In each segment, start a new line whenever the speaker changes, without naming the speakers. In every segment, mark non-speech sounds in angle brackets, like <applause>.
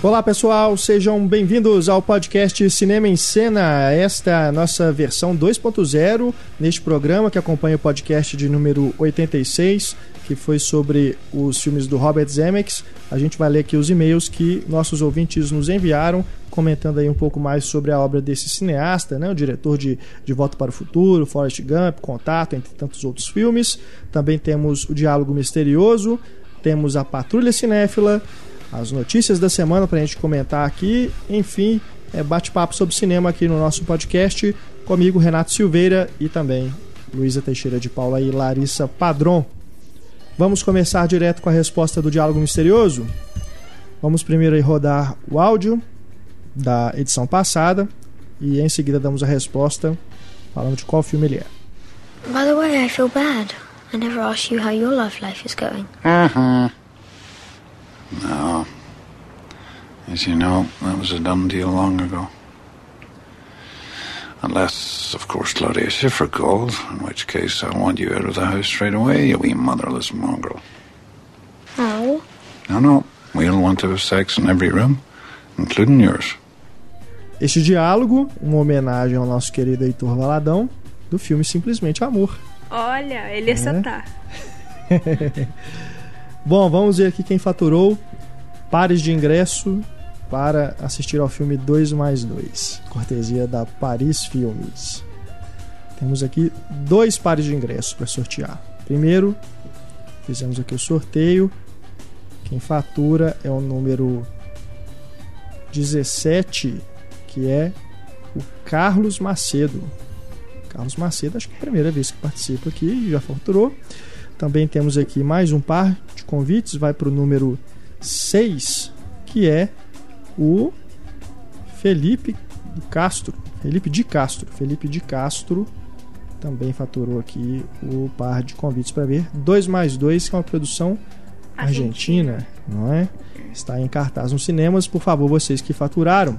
Olá pessoal, sejam bem-vindos ao podcast Cinema em Cena. Esta é nossa versão 2.0 neste programa que acompanha o podcast de número 86, que foi sobre os filmes do Robert Zemeckis. A gente vai ler aqui os e-mails que nossos ouvintes nos enviaram, comentando aí um pouco mais sobre a obra desse cineasta, né, o diretor de De Volta para o Futuro, Forrest Gump, Contato, entre tantos outros filmes. Também temos o Diálogo Misterioso, temos a Patrulha Cinéfila as notícias da semana para a gente comentar aqui. Enfim, é bate-papo sobre cinema aqui no nosso podcast. Comigo, Renato Silveira e também Luísa Teixeira de Paula e Larissa Padron. Vamos começar direto com a resposta do Diálogo Misterioso? Vamos primeiro aí rodar o áudio da edição passada e em seguida damos a resposta falando de qual filme ele é.
By the way, I feel bad. I never asked you how your love life is going.
Uh-huh. No. As you know, that was a done deal long ago. Unless, of course, Claudia Schiffer calls, in which case I'll want you out of the house straight away, you wee motherless mongrel.
Oh?
No, no. We'll want to have sex in every room, including yours.
Este diálogo, uma homenagem ao nosso querido Heitor Valadão, do filme Simplesmente Amor.
Olha, ele ia acertar. <laughs>
Bom, vamos ver aqui quem faturou pares de ingresso para assistir ao filme 2 mais 2, cortesia da Paris Filmes. Temos aqui dois pares de ingressos para sortear. Primeiro, fizemos aqui o sorteio. Quem fatura é o número 17, que é o Carlos Macedo. Carlos Macedo, acho que é a primeira vez que participa aqui, já faturou. Também temos aqui mais um par de convites, vai para o número 6, que é o Felipe Castro. Felipe de Castro. Felipe de Castro também faturou aqui o par de convites para ver 2 mais 2, que é uma produção argentina, não é? Está em cartaz nos cinemas. Por favor, vocês que faturaram,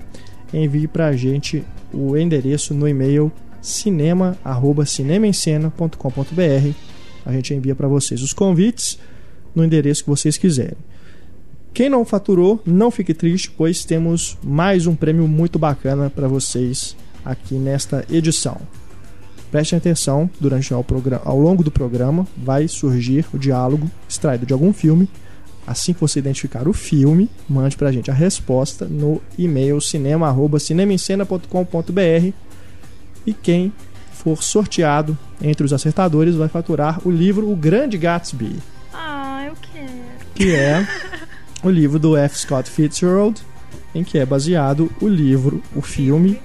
envie para a gente o endereço no e-mail cinema@cinemaencena.com.br a gente envia para vocês os convites no endereço que vocês quiserem. Quem não faturou, não fique triste, pois temos mais um prêmio muito bacana para vocês aqui nesta edição. Prestem atenção, durante ao, ao longo do programa vai surgir o diálogo extraído de algum filme. Assim que você identificar o filme, mande para a gente a resposta no e-mail cinema@cinemaencena.com.br e quem for sorteado entre os acertadores vai faturar o livro O Grande Gatsby.
Ah, eu quero.
Que é <laughs> o livro do F. Scott Fitzgerald, em que é baseado o livro, o filme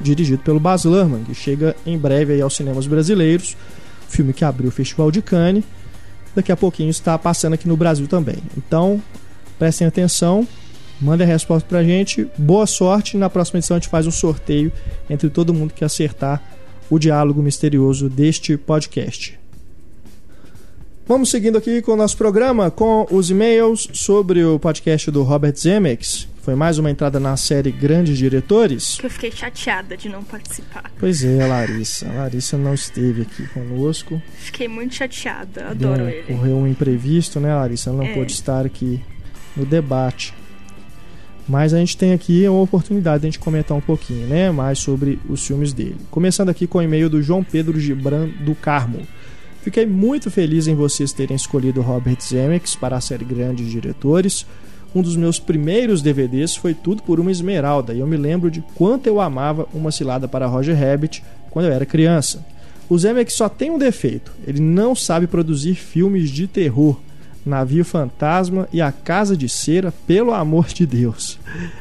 dirigido pelo Baz Luhrmann, que chega em breve aí aos cinemas brasileiros. Filme que abriu o Festival de Cannes. Daqui a pouquinho está passando aqui no Brasil também. Então, prestem atenção, mandem a resposta pra gente. Boa sorte. Na próxima edição a gente faz um sorteio entre todo mundo que acertar o diálogo misterioso deste podcast. Vamos seguindo aqui com o nosso programa com os e-mails sobre o podcast do Robert Zemeckis. Foi mais uma entrada na série Grandes Diretores.
Que eu fiquei chateada de não participar.
Pois é, Larissa. A Larissa não esteve aqui conosco.
Fiquei muito chateada, adoro
Deu,
ele.
Correu um imprevisto, né, Larissa? Ela não
É.
pôde estar aqui no debate. Mas a gente tem aqui uma oportunidade de a gente comentar um pouquinho, né, mais sobre os filmes dele. Começando aqui com o e-mail do João Pedro Gibran do Carmo. Fiquei muito feliz em vocês terem escolhido Robert Zemeckis para a série Grandes Diretores. Um dos meus primeiros DVDs foi Tudo por uma Esmeralda, e eu me lembro de quanto eu amava Uma Cilada para Roger Rabbit quando eu era criança. O Zemeckis só tem um defeito, ele não sabe produzir filmes de terror. Navio Fantasma e A Casa de Cera, pelo amor de Deus.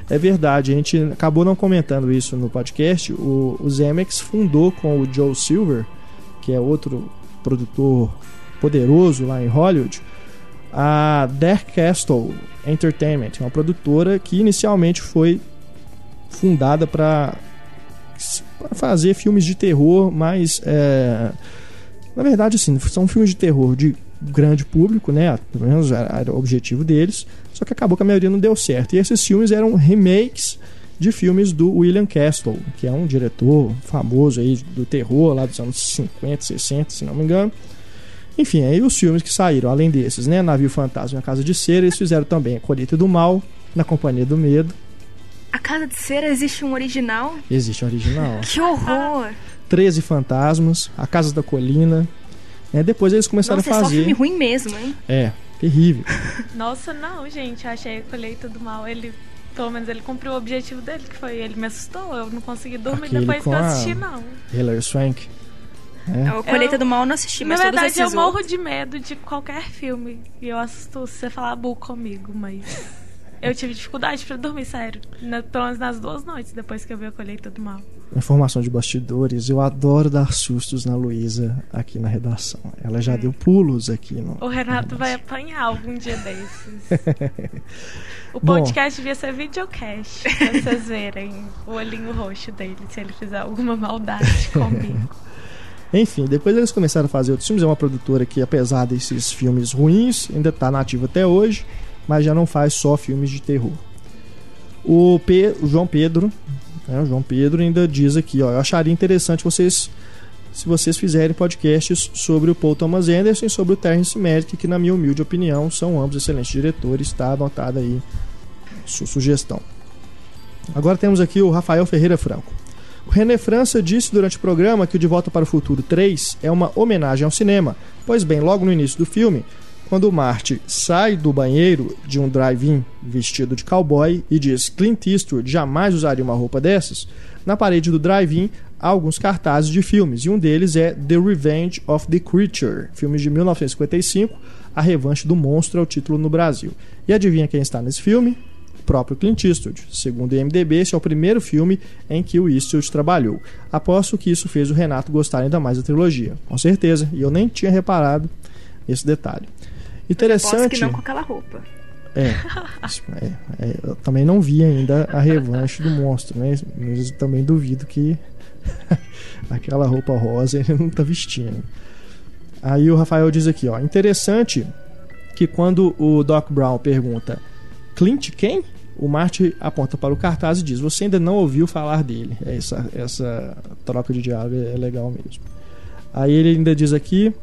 É verdade, a gente acabou não comentando isso no podcast. O, o Zemeckis fundou com o Joe Silver, que é outro produtor poderoso lá em Hollywood, a Dark Castle Entertainment, uma produtora que inicialmente foi fundada para fazer filmes de terror, mas é, na verdade assim, são filmes de terror de grande público, né? Pelo menos era, o objetivo deles. Só que acabou que a maioria não deu certo. E esses filmes eram remakes de filmes do William Castle, que é um diretor famoso aí do terror lá dos anos 50, 60, se não me engano. Enfim, aí os filmes que saíram, além desses, né? Navio Fantasma e A Casa de Cera, eles fizeram também A Colheita do Mal, Na Companhia do Medo.
A Casa de Cera existe um original?
Existe um original. <laughs>
Que horror!
13 Fantasmas, A Casa da Colina. É, depois eles começaram
Nossa,
a
é só filme
fazer.
ruim mesmo, hein?
É, terrível. <laughs>
Nossa, não, gente. Eu achei a colheita do mal. Ele, pelo menos, ele cumpriu o objetivo dele, que foi ele me assustou. Eu não consegui dormir
Aquele
depois que eu assisti, não.
Hilary Swank. É.
O Colheita
Eu-
do Mal eu não assisti,
Na
mas todos
verdade, eu morro
outros-
de medo de qualquer filme. E eu assusto se você falar bu comigo, mas. Eu tive dificuldade pra dormir, sério. Na- pelo menos nas duas noites depois que eu vi a colheita do mal.
Informação de bastidores. Eu adoro dar sustos na Luísa aqui na redação. Ela já deu pulos aqui no.
O Renato
na
vai apanhar algum dia desses. <laughs> O
Bom.
podcast devia ser videocast, pra vocês verem o olhinho roxo dele, se ele fizer alguma maldade <laughs> comigo.
Enfim, depois eles começaram a fazer outros filmes. É uma produtora que, apesar desses filmes ruins, ainda está nativa até hoje, mas já não faz só filmes de terror. O, o João Pedro, né, o João Pedro ainda diz aqui, ó, eu acharia interessante vocês se vocês fizerem podcasts sobre o Paul Thomas Anderson e sobre o Terrence Malick, que na minha humilde opinião são ambos excelentes diretores, está anotada aí sua sugestão. Agora temos aqui o Rafael Ferreira Franco. O René França disse durante o programa que o De Volta para o Futuro 3 é uma homenagem ao cinema, pois bem, logo no início do filme, quando o Marty sai do banheiro de um drive-in vestido de cowboy e diz Clint Eastwood jamais usaria uma roupa dessas, na parede do drive-in há alguns cartazes de filmes, e um deles é The Revenge of the Creature, filme de 1955, A Revanche do Monstro é o título no Brasil. E adivinha quem está nesse filme? O próprio Clint Eastwood. Segundo o IMDb, esse é o primeiro filme em que o Eastwood trabalhou. Aposto que isso fez o Renato gostar ainda mais da trilogia. Com certeza, e eu nem tinha reparado esse detalhe.
Posso
Interessante.
que não com aquela roupa.
É, <laughs> é, é, eu também não vi ainda a revanche do monstro, né? Mas eu também duvido que <laughs> aquela roupa rosa ele não tá vestindo. Aí o Rafael diz aqui, ó, interessante que quando o Doc Brown pergunta Clint quem? O Marty aponta para o cartaz e diz: Você ainda não ouviu falar dele. Essa, essa troca de diálogo é legal mesmo. Aí ele ainda diz aqui: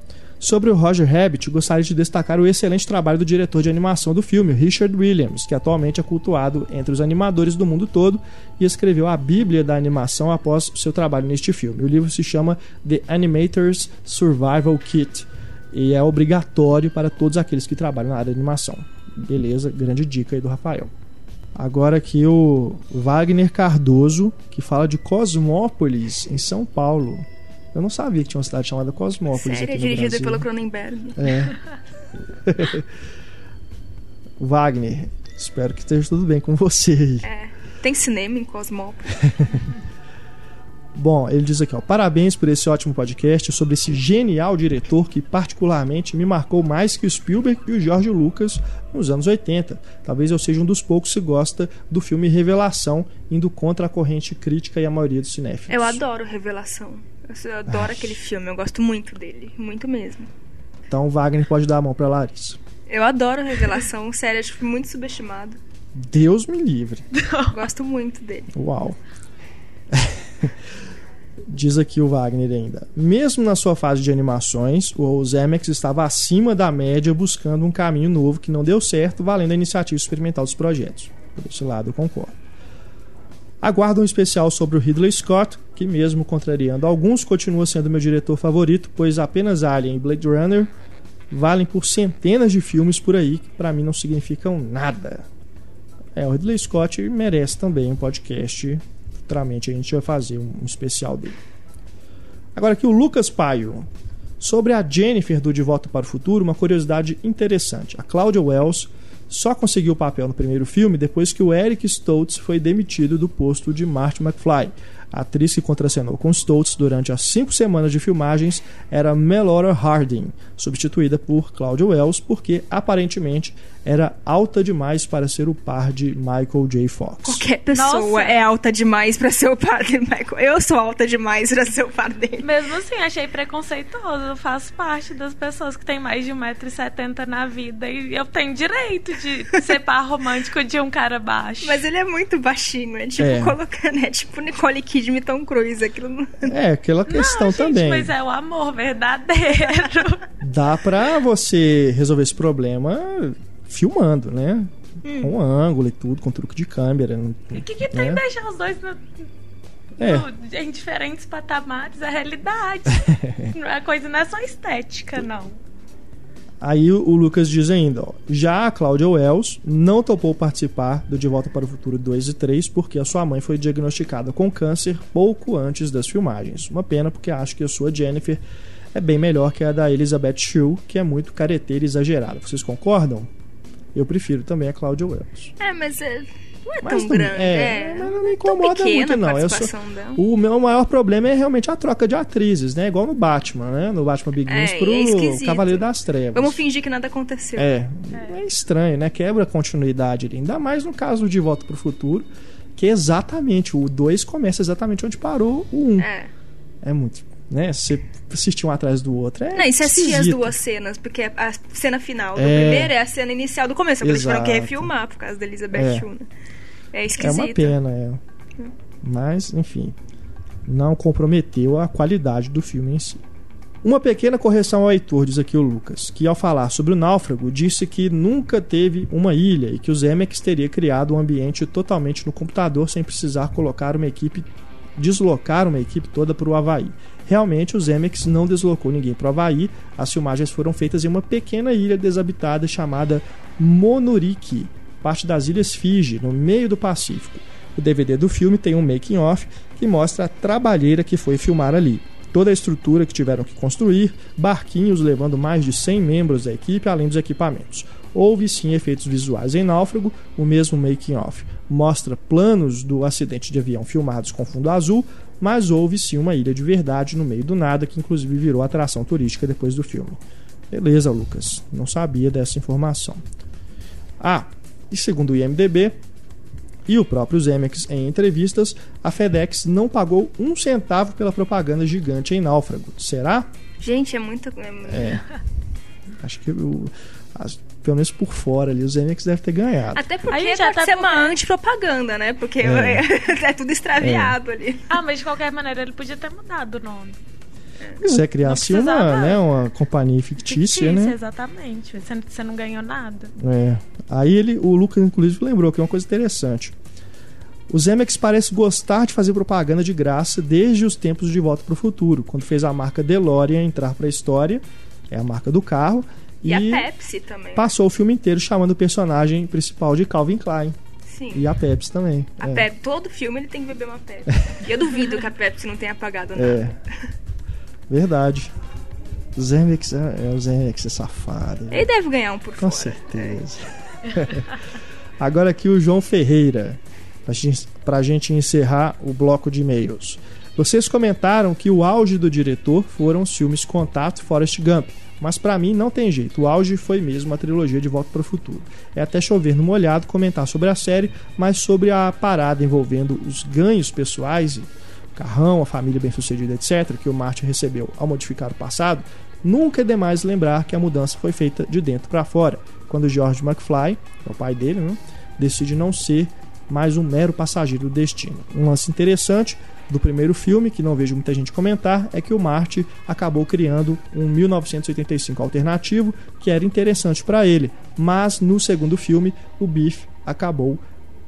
Sobre o Roger Rabbit, gostaria de destacar o excelente trabalho do diretor de animação do filme, Richard Williams, que atualmente é cultuado entre os animadores do mundo todo e escreveu a Bíblia da animação após seu trabalho neste filme. O livro se chama The Animator's Survival Kit e é obrigatório para todos aqueles que trabalham na área de animação. Beleza, grande dica aí do Rafael. Agora aqui o Wagner Cardoso, que fala de Cosmópolis, em São Paulo. Eu não sabia que tinha uma cidade chamada Cosmópolis
Sério,
aqui no
dirigido
Brasil.
pelo Cronenberg.
É. <laughs> Wagner, espero que esteja tudo bem com você.
É. Tem cinema em Cosmópolis. <laughs>
Bom, ele diz aqui, ó, parabéns por esse ótimo podcast sobre esse genial diretor que particularmente me marcou mais que o Spielberg e o George Lucas nos anos 80. Talvez eu seja um dos poucos que gosta do filme Revelação, indo contra a corrente crítica e a maioria dos cinéfilos.
Eu adoro Revelação. Eu adoro aquele filme, eu gosto muito dele. Muito mesmo.
Então Wagner pode dar a mão pra Larissa.
Eu adoro Revelação, sério, acho muito subestimado.
Deus me livre. <laughs>
Gosto muito dele.
Uau. <laughs> Diz aqui o Wagner ainda. Mesmo na sua fase de animações, o Zemeckis estava acima da média buscando um caminho novo que não deu certo, valendo a iniciativa experimental dos projetos. Por esse lado eu concordo. Aguardo um especial sobre o Ridley Scott, que mesmo contrariando alguns, continua sendo meu diretor favorito, pois apenas Alien e Blade Runner valem por centenas de filmes por aí que para mim não significam nada. É, o Ridley Scott merece também um podcast. Futuramente a gente vai fazer um especial dele. Agora aqui o Lucas Paio. Sobre a Jennifer do De Volta para o Futuro, uma curiosidade interessante. A Claudia Wells só conseguiu o papel no primeiro filme depois que o Eric Stoltz foi demitido do posto de Marty McFly. A atriz que contracenou com Stoltz durante as cinco semanas de filmagens era Melora Harding, substituída por Claudia Wells porque aparentemente era alta demais para ser o par de Michael J. Fox.
Qualquer pessoa
Nossa.
é alta demais pra ser o par de Michael. Eu sou alta demais pra ser o par dele.
Mesmo assim, achei preconceituoso. Eu faço parte das pessoas que têm mais de 1,70m na vida e eu tenho direito de ser par romântico de um cara baixo.
Mas ele é muito baixinho, é tipo
É.
colocando, é tipo Nicole Kidman e Tom Cruise, aquilo não...
É, aquela questão
Não, gente,
também.
mas é o amor verdadeiro.
Dá pra você resolver esse problema filmando, né? Com ângulo e tudo, com truque de câmera.
O que, que tem
É.
deixar os dois no-
É.
no- em diferentes patamares? <laughs> É realidade. é coisa, não é só estética, não.
Aí o o Lucas diz ainda, ó, já a Claudia Wells não topou participar do De Volta para o Futuro 2 e 3 porque a sua mãe foi diagnosticada com câncer pouco antes das filmagens. Uma pena porque acho que a sua Jennifer é bem melhor que a da Elizabeth Shue, que é muito careteira e exagerada. Vocês concordam? Eu prefiro também a Claudia Wells.
É, mas é, não é
Mas
tão grande.
é,
É,
mas não me incomoda
tão pequena
muito, não. Eu sou-
dela.
O meu maior problema é realmente a troca de atrizes, né? Igual no Batman, né? No Batman Begins
É,
pro
é.
Cavaleiro das Trevas.
Vamos fingir que nada aconteceu.
É, é estranho, né? Quebra a continuidade ali. Ainda mais no caso de Volta pro Futuro, que é exatamente, o 2 começa exatamente onde parou o 1. Um. É.
É.
muito, né? Você assistir um atrás do outro é
Não, e você assistir as duas cenas, porque a cena final do
É.
primeiro é a cena inicial do começo. Por isso tiveram que refilmar por causa da Elizabeth
É.
Shue. né? É
É
esquisito.
uma pena, é. Mas, enfim, não comprometeu a qualidade do filme em si. Uma pequena correção ao Heitor, diz aqui o Lucas, que ao falar sobre o náufrago, disse que nunca teve uma ilha e que o Zemeckis teria criado um ambiente totalmente no computador sem precisar colocar uma equipe, deslocar uma equipe toda para o Havaí. Realmente, o Zemeckis não deslocou ninguém para o Havaí, as filmagens foram feitas em uma pequena ilha desabitada chamada Monuriki, parte das Ilhas Fiji, no meio do Pacífico. O DVD do filme tem um making-off que mostra a trabalheira que foi filmar ali. Toda a estrutura que tiveram que construir, barquinhos levando mais de 100 membros da equipe, além dos equipamentos. Houve sim efeitos visuais em Náufrago, o mesmo making-off mostra planos do acidente de avião filmados com fundo azul, mas houve sim uma ilha de verdade no meio do nada, que inclusive virou atração turística depois do filme. Beleza, Lucas, não sabia dessa informação. Ah, e segundo o IMDB e o próprio Zemeckis em entrevistas, a FedEx não pagou um centavo pela propaganda gigante em Náufrago. Será?
Gente, é muito. é-
É. Acho que o, as- pelo menos por fora ali, o Zemeckis deve ter ganhado.
Até porque
A gente
pode
já tá
ser
por-
uma antipropaganda, né? Porque
É. <laughs>
é, tudo extraviado ali.
Ah, mas de qualquer maneira ele podia ter mudado o nome.
Se é criasse uma, né, uma companhia fictícia, né?
exatamente. Você, você não ganhou nada.
É. Aí ele, o Lucas, inclusive, lembrou que é uma coisa interessante. O Zemeckis parece gostar de fazer propaganda de graça desde os tempos de Volta para o Futuro, quando fez a marca DeLorean entrar para a história, é a marca do carro,
E, a Pepsi também.
passou o filme inteiro chamando o personagem principal de Calvin Klein.
Sim.
E a Pepsi também.
A
é.
Pepsi, todo filme ele tem que beber uma Pepsi. e eu duvido que a Pepsi não tenha apagado nada.
É. Verdade. O Zemeckis é, é o Zemeckis é safado.
Ele deve ganhar um por
Com
fora.
certeza. <laughs> Agora aqui o João Ferreira, pra gente, pra gente encerrar o bloco de e-mails. Vocês comentaram que o auge do diretor foram os filmes Contato e Forrest Gump, mas pra mim não tem jeito, o auge foi mesmo a trilogia de Volta para o Futuro. É até chover no molhado comentar sobre a série, mas sobre a parada envolvendo os ganhos pessoais, o carrão, a família bem-sucedida, etc., que o Martin recebeu ao modificar o passado, nunca é demais lembrar que a mudança foi feita de dentro para fora, quando George McFly, é o pai dele, né, decide não ser mais um mero passageiro do destino. Um lance interessante do primeiro filme, que não vejo muita gente comentar, é que o Marty acabou criando um 1985 alternativo que era interessante para ele, mas no segundo filme o Biff acabou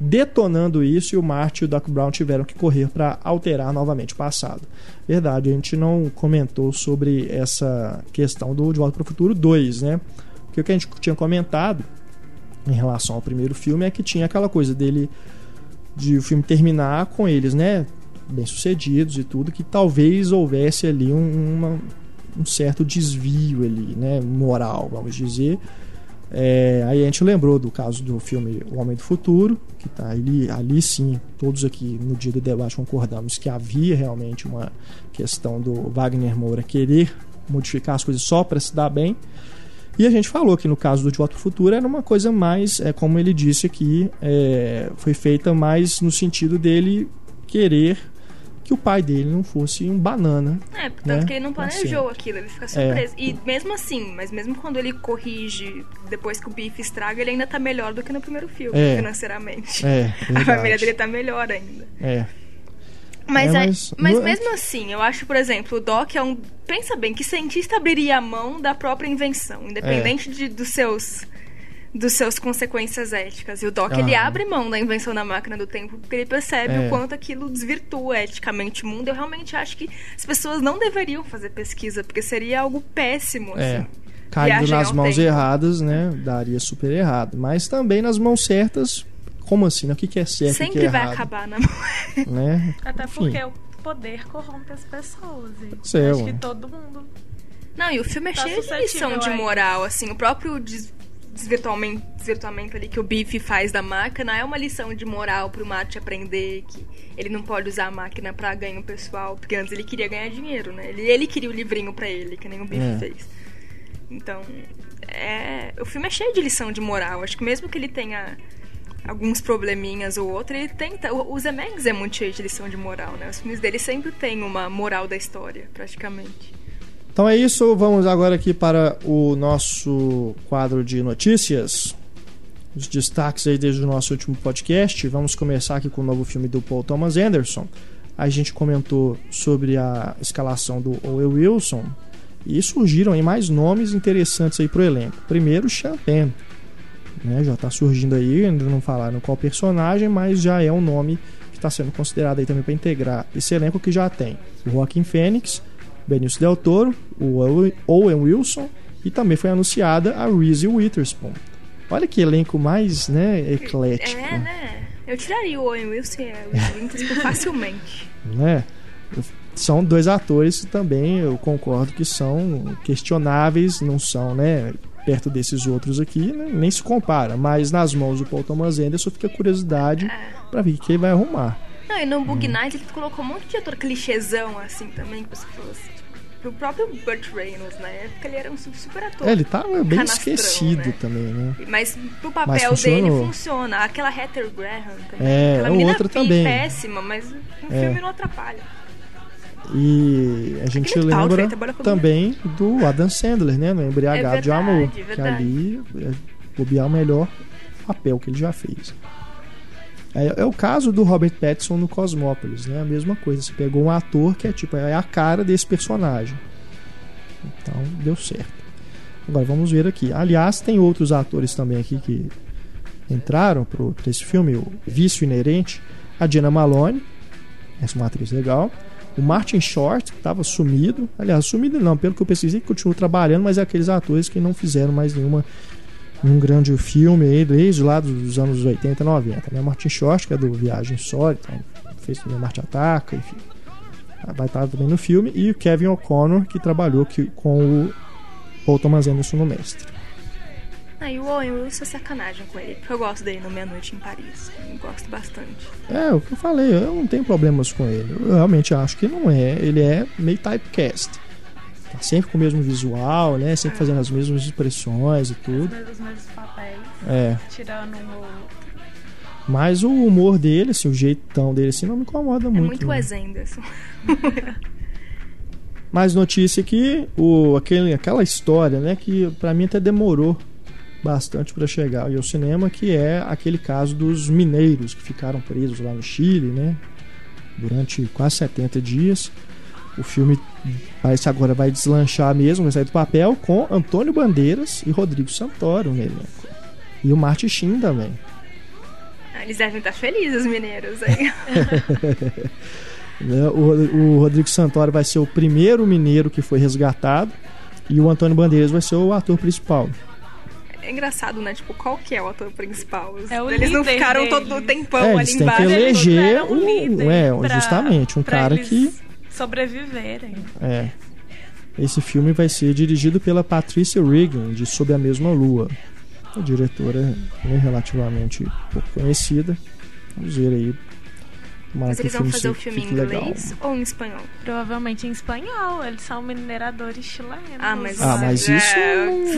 detonando isso e o Marty e o Doc Brown tiveram que correr para alterar novamente o passado. Verdade, a gente não comentou sobre essa questão do De Volta para o Futuro 2, né? Porque o que a gente tinha comentado em relação ao primeiro filme é que tinha aquela coisa dele de o filme terminar com eles, né, bem sucedidos e tudo, que talvez houvesse ali um, uma- um certo desvio ali, né, moral, vamos dizer. É, aí a gente lembrou do caso do filme O Homem do Futuro, que tá ali, ali sim, todos aqui no dia do debate concordamos que havia realmente uma questão do Wagner Moura querer modificar as coisas só para se dar bem. E a gente falou que no caso do De Volta Futuro era uma coisa mais, é, como ele disse aqui, é, foi feita mais no sentido dele querer que o pai dele não fosse um banana.
É, tanto
Né?
que ele não planejou
Assim.
aquilo, ele
É.
fica surpreso. E mesmo assim, mas mesmo quando ele corrige depois que o bife estraga, ele ainda tá melhor do que no primeiro filme,
É.
financeiramente.
É, <laughs>
A família dele tá melhor ainda.
É,
Mas,
É,
aí-
mas
mas
no-
mesmo assim, eu acho, por exemplo, o Doc é um. Pensa bem, que cientista abriria a mão da própria invenção, independente de, dos seus. Dos seus consequências éticas. E o Doc,
Ah.
ele abre mão da invenção da máquina do tempo porque ele percebe
É.
o quanto aquilo desvirtua eticamente o mundo. Eu realmente acho que as pessoas não deveriam fazer pesquisa, porque seria algo péssimo,
É.
assim.
Caindo nas mãos
tempo.
erradas, né? Daria super errado. Mas também nas mãos certas, como assim? né? O que, que é certo e o que
Sempre
é
vai
errado?
acabar na mão. <laughs>
Né?
Até
Enfim.
porque o poder corrompe as pessoas. E acho que todo mundo.
Não, e o filme é
Tá
cheio de lição de moral, assim. O próprio des- desvirtuamento, desvirtuamento ali que o Biff faz da máquina é uma lição de moral pro Marty aprender que ele não pode usar a máquina pra ganho pessoal, porque antes ele queria ganhar dinheiro, né? Ele, ele queria o livrinho pra ele, que nem o Biff
É.
fez. Então, é, o filme é cheio de lição de moral. Acho que mesmo que ele tenha alguns probleminhas ou outro, ele tenta. O, o Zemeckis é muito cheio de lição de moral, né? Os filmes dele sempre tem uma moral da história, praticamente.
Então é isso, vamos agora aqui para o nosso quadro de notícias. Os destaques aí desde o nosso último podcast. Vamos começar aqui com o novo filme do Paul Thomas Anderson. A gente comentou sobre a escalação do Owen Wilson e surgiram aí mais nomes interessantes aí pro elenco. Primeiro, Penn, né? Já está surgindo aí, ainda não falaram qual personagem, mas já é um nome que está sendo considerado aí também para integrar esse elenco que já tem o Joaquin Phoenix, Benício Del Toro, o Owen- Wilson e também foi anunciada a Reese Witherspoon. Olha que elenco mais, né, eclético,
É, né? Eu tiraria o Owen Wilson e o <laughs> Witherspoon facilmente.
né? São dois atores que também eu concordo que são questionáveis, não são, né, perto desses outros aqui, né, nem se compara, mas nas mãos do Paul Thomas Anderson fica a curiosidade
É.
para ver o que ele vai arrumar.
Não, e no Bug
Hum.
Night ele colocou um monte de ator clichêzão, assim, também, que você falou assim. Tipo, o próprio Burt Reynolds, na época, ele era um su- super ator.
É, ele tá bem esquecido
né?
também, né?
Mas pro
Mas
papel
funcionou.
dele funciona. Aquela Heather Graham também.
É,
Aquela menina
outra também.
péssima, mas no
É.
filme não atrapalha.
E a gente
Gwyneth Paltrow
lembra também do Adam Sandler, né? No Embriagado
É
de Amor.
verdade,
Que
verdade.
ali é bobear o melhor papel que ele já fez. É, é o caso do Robert Pattinson no Cosmópolis, né? A mesma coisa. Você pegou um ator que é tipo é a cara desse personagem. Então deu certo. Agora vamos ver aqui. Aliás, tem outros atores também aqui que entraram para esse filme, o Vício Inerente. A Diana Malone, essa é uma atriz legal. O Martin Short, que estava sumido. Aliás, sumido não, pelo que eu pesquisei, continua trabalhando, mas é aqueles atores que não fizeram mais nenhuma nenhum grande filme aí, desde lá dos anos 80, 90. Né? Martin Short, que é do Viagem Insólita, fez também Marte Ataca, enfim. Vai estar também no filme. E o Kevin O'Connor, que trabalhou que- com o Paul Thomas Anderson no Mestre.
Ah, e o Owen Wilson é sacanagem com ele, porque eu gosto dele no Meia Noite em Paris. Eu gosto bastante.
É, o que eu falei, eu não tenho problemas com ele. Eu realmente acho que não é. Ele é meio typecast. Tá sempre com o mesmo visual, né? Sempre fazendo as mesmas expressões e tudo.
Os mesmos papéis,
É.
tirando outro.
Mas o humor dele, assim, o jeitão dele, assim, não me incomoda
É
muito.
muito. Wes Anderson. <laughs>
Mais notícia aqui, o, aquele, aquela história, né, que pra mim até demorou bastante para chegar ao cinema, que é aquele caso dos mineiros que ficaram presos lá no Chile, né, durante quase 70 dias. O filme parece que agora vai deslanchar mesmo, vai sair do papel com Antônio Bandeiras e Rodrigo Santoro no elenco. E o Martin Sheen também.
Ah, Eles devem estar felizes, os mineiros. Aí. <laughs>
né? O, Rodrigo Santoro vai ser o primeiro mineiro que foi resgatado e o Antônio Bandeiras vai ser o ator principal.
É engraçado, né? Tipo, qual que é o ator principal?
É o
eles não ficaram todo o
deles.
tempão
É,
ali
eles têm que
embaixo.
eleger um-
líder
é,
pra-
justamente, um cara
eles
que-
sobreviverem.
É. Esse filme vai ser dirigido pela Patricia Regan, de Sob a Mesma Lua. A diretora né, relativamente pouco conhecida. Vamos ver aí. Tomara
Mas eles vão fazer o filme em
fique legal.
inglês ou em espanhol?
Provavelmente em espanhol, eles são mineradores chilenos.
Ah, mas-
Ah, mas
É,
isso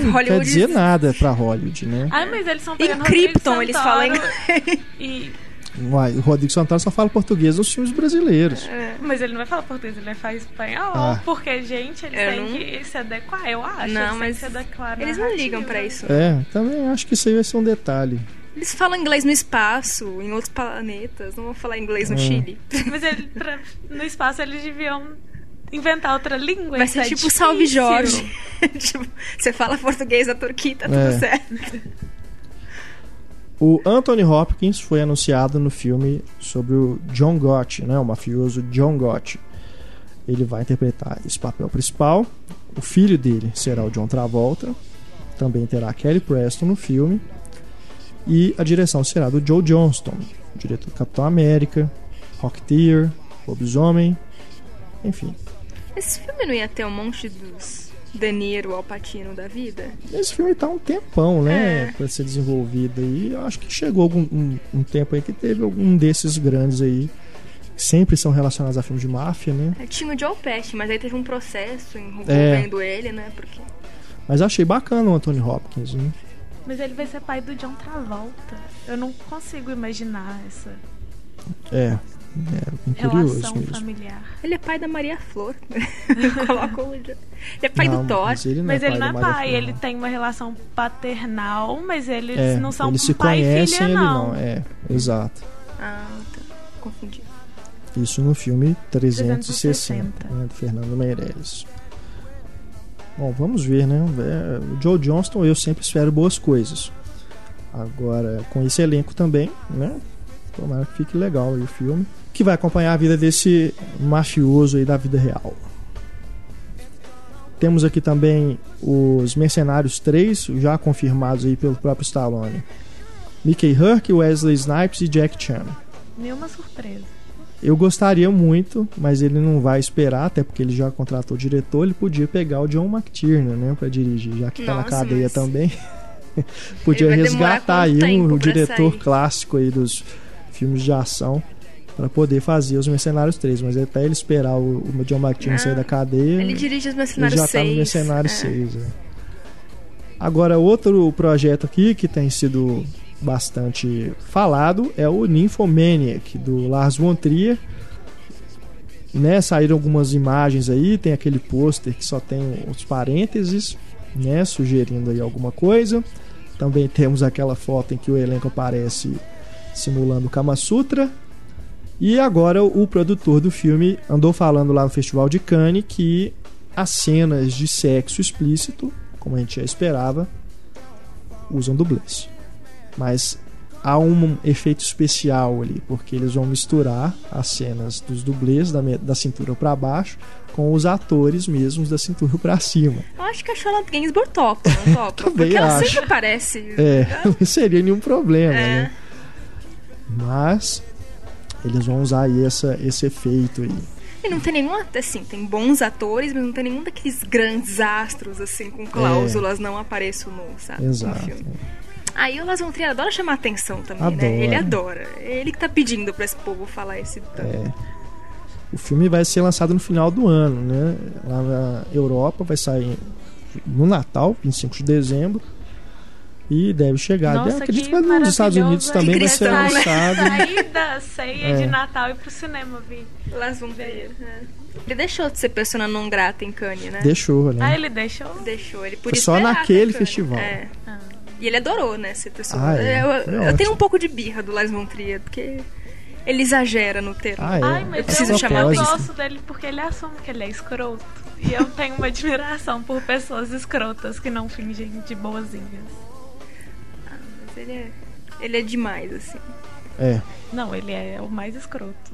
não
Hollywood-
quer dizer nada pra Hollywood, né?
Ah, mas eles são
Em
pegando Rodrigo
Krypton eles falam
Santoro
inglês.
E...
Uai, o Rodrigo Santoro só fala português nos filmes brasileiros.
Mas ele não vai falar português, ele vai falar espanhol.
Ah.
Porque, gente, eles
Eu
têm
não-
que se adequar, eu acho.
Não, mas
se adequar
Eles não ligam pra isso.
É, também acho que isso aí vai ser um detalhe.
Eles falam inglês no espaço, em outros planetas. Não vão falar inglês no
É.
Chile.
Mas ele, <laughs> pra- no espaço eles deviam inventar outra língua.
Vai ser
é
tipo
difícil.
Salve Jorge. <laughs> tipo, você fala português da Turquia, tá tudo
É.
certo. <laughs>
O Anthony Hopkins foi anunciado no filme sobre o John Gotti, né, o mafioso John Gotti. Ele vai interpretar esse papel principal. O filho dele será o John Travolta. Também terá Kelly Preston no filme. E a direção será do Joe Johnston, diretor do Capitão América, Rocketeer, Lobisomem, enfim.
Esse filme não ia ter um monte dos De Niro, Al Pacino da vida?
Esse filme tá um tempão, né,
É.
pra ser desenvolvido aí. Eu acho que chegou algum, um, um tempo aí que teve algum desses grandes aí. que Sempre são relacionados a filmes de máfia, né?
É, Tinha o Joe Pesci, mas aí teve um processo
É.
envolvendo ele, né? Porque
Mas achei bacana o Anthony Hopkins, né?
Mas ele vai ser pai do John Travolta. Eu não consigo imaginar essa
É, é bem curioso
relação
mesmo.
familiar.
ele é pai da Maria Flor. <laughs> Coloca o... Ele é pai
Não,
do Thor.
Mas ele não
Mas
é
ele
pai
não é pai,
Flor,
ele
não.
tem uma relação paternal, mas eles
É,
não são
eles se
pai e
conhecem,
filha,
ele
não.
não. É, exato.
Ah, tá. Confundi.
Isso no filme 360,
360.
né, do Fernando Meirelles. Bom, vamos ver, né? É, O Joe Johnston eu sempre espero boas coisas. Agora, com esse elenco também, né? Tomara que fique legal aí o filme. Que vai acompanhar a vida desse mafioso aí da vida real. Temos aqui também os Mercenários 3, já confirmados aí pelo próprio Stallone. Mickey Rourke, Wesley Snipes e Jack Chan.
Nenhuma surpresa.
Eu gostaria muito, mas ele não vai esperar, até porque ele já contratou o diretor. Ele podia pegar o John McTiernan, né, para dirigir, já que tá na
Nossa,
cadeia
mas-
também. <laughs> podia resgatar aí um, o
pra
diretor
sair?
clássico aí dos filmes de ação para poder fazer os Mercenários 3, mas até ele esperar o, o John McTiernan
Ah,
sair da cadeia,
Ele dirige os
ele
Mercenários
já tá no
6.
Mercenários
é.
6. é. Agora, outro projeto aqui que tem sido bastante falado é o Nymphomaniac, do Lars von Trier. Né, saíram algumas imagens aí, tem aquele pôster que só tem os parênteses, né, sugerindo aí alguma coisa. Também temos aquela foto em que o elenco aparece simulando o Kama Sutra. E agora o produtor do filme andou falando lá no Festival de Cannes que as cenas de sexo explícito, como a gente já esperava, usam dublês. Mas há um efeito especial ali, porque eles vão misturar as cenas dos dublês da, da cintura para baixo com os atores mesmos da cintura para cima.
Eu acho que a Charlotte Gainsbourg topa, não <laughs> topa?
Também
Porque ela
acho.
sempre aparece.
É, <laughs> não seria nenhum problema,
É.
né? Mas eles vão usar aí essa, esse efeito aí.
E não tem nenhum, assim, tem bons atores, mas não tem nenhum daqueles grandes astros, assim, com cláusulas, não apareço no, sabe, no
Exato.
filme. Aí o Las von Trier adora chamar atenção também,
Adora.
né? Ele adora. É ele que tá pedindo pra esse povo falar esse tanto.
É. O filme vai ser lançado no final do ano, né? Lá na Europa vai sair no Natal, 25 de dezembro. E deve chegar.
Nossa,
Eu acredito
que
que nos Estados. Unidos também vai ser
né? <laughs>
lançado.
Sair da ceia
É.
de Natal e pro cinema, vi.
Las von Trier, é. Ele deixou de ser persona non grata em Cannes, né?
Deixou,
Ah,
né?
ele deixou?
Deixou, ele
Foi só naquele festival.
É.
Ah.
E ele adorou, né, ser persona.
Ah, é.
Eu,
É
eu
ótimo.
tenho um pouco de birra do Lars von Trier, porque ele exagera no termo.
Ah, é.
Ai,
Eu
mas
preciso
eu,
chamar
eu gosto dele porque ele assume que ele é escroto. E eu tenho uma admiração por pessoas escrotas que não fingem de boazinhas.
Mas ele é, ele é demais, assim.
É.
Não, ele é o mais escroto.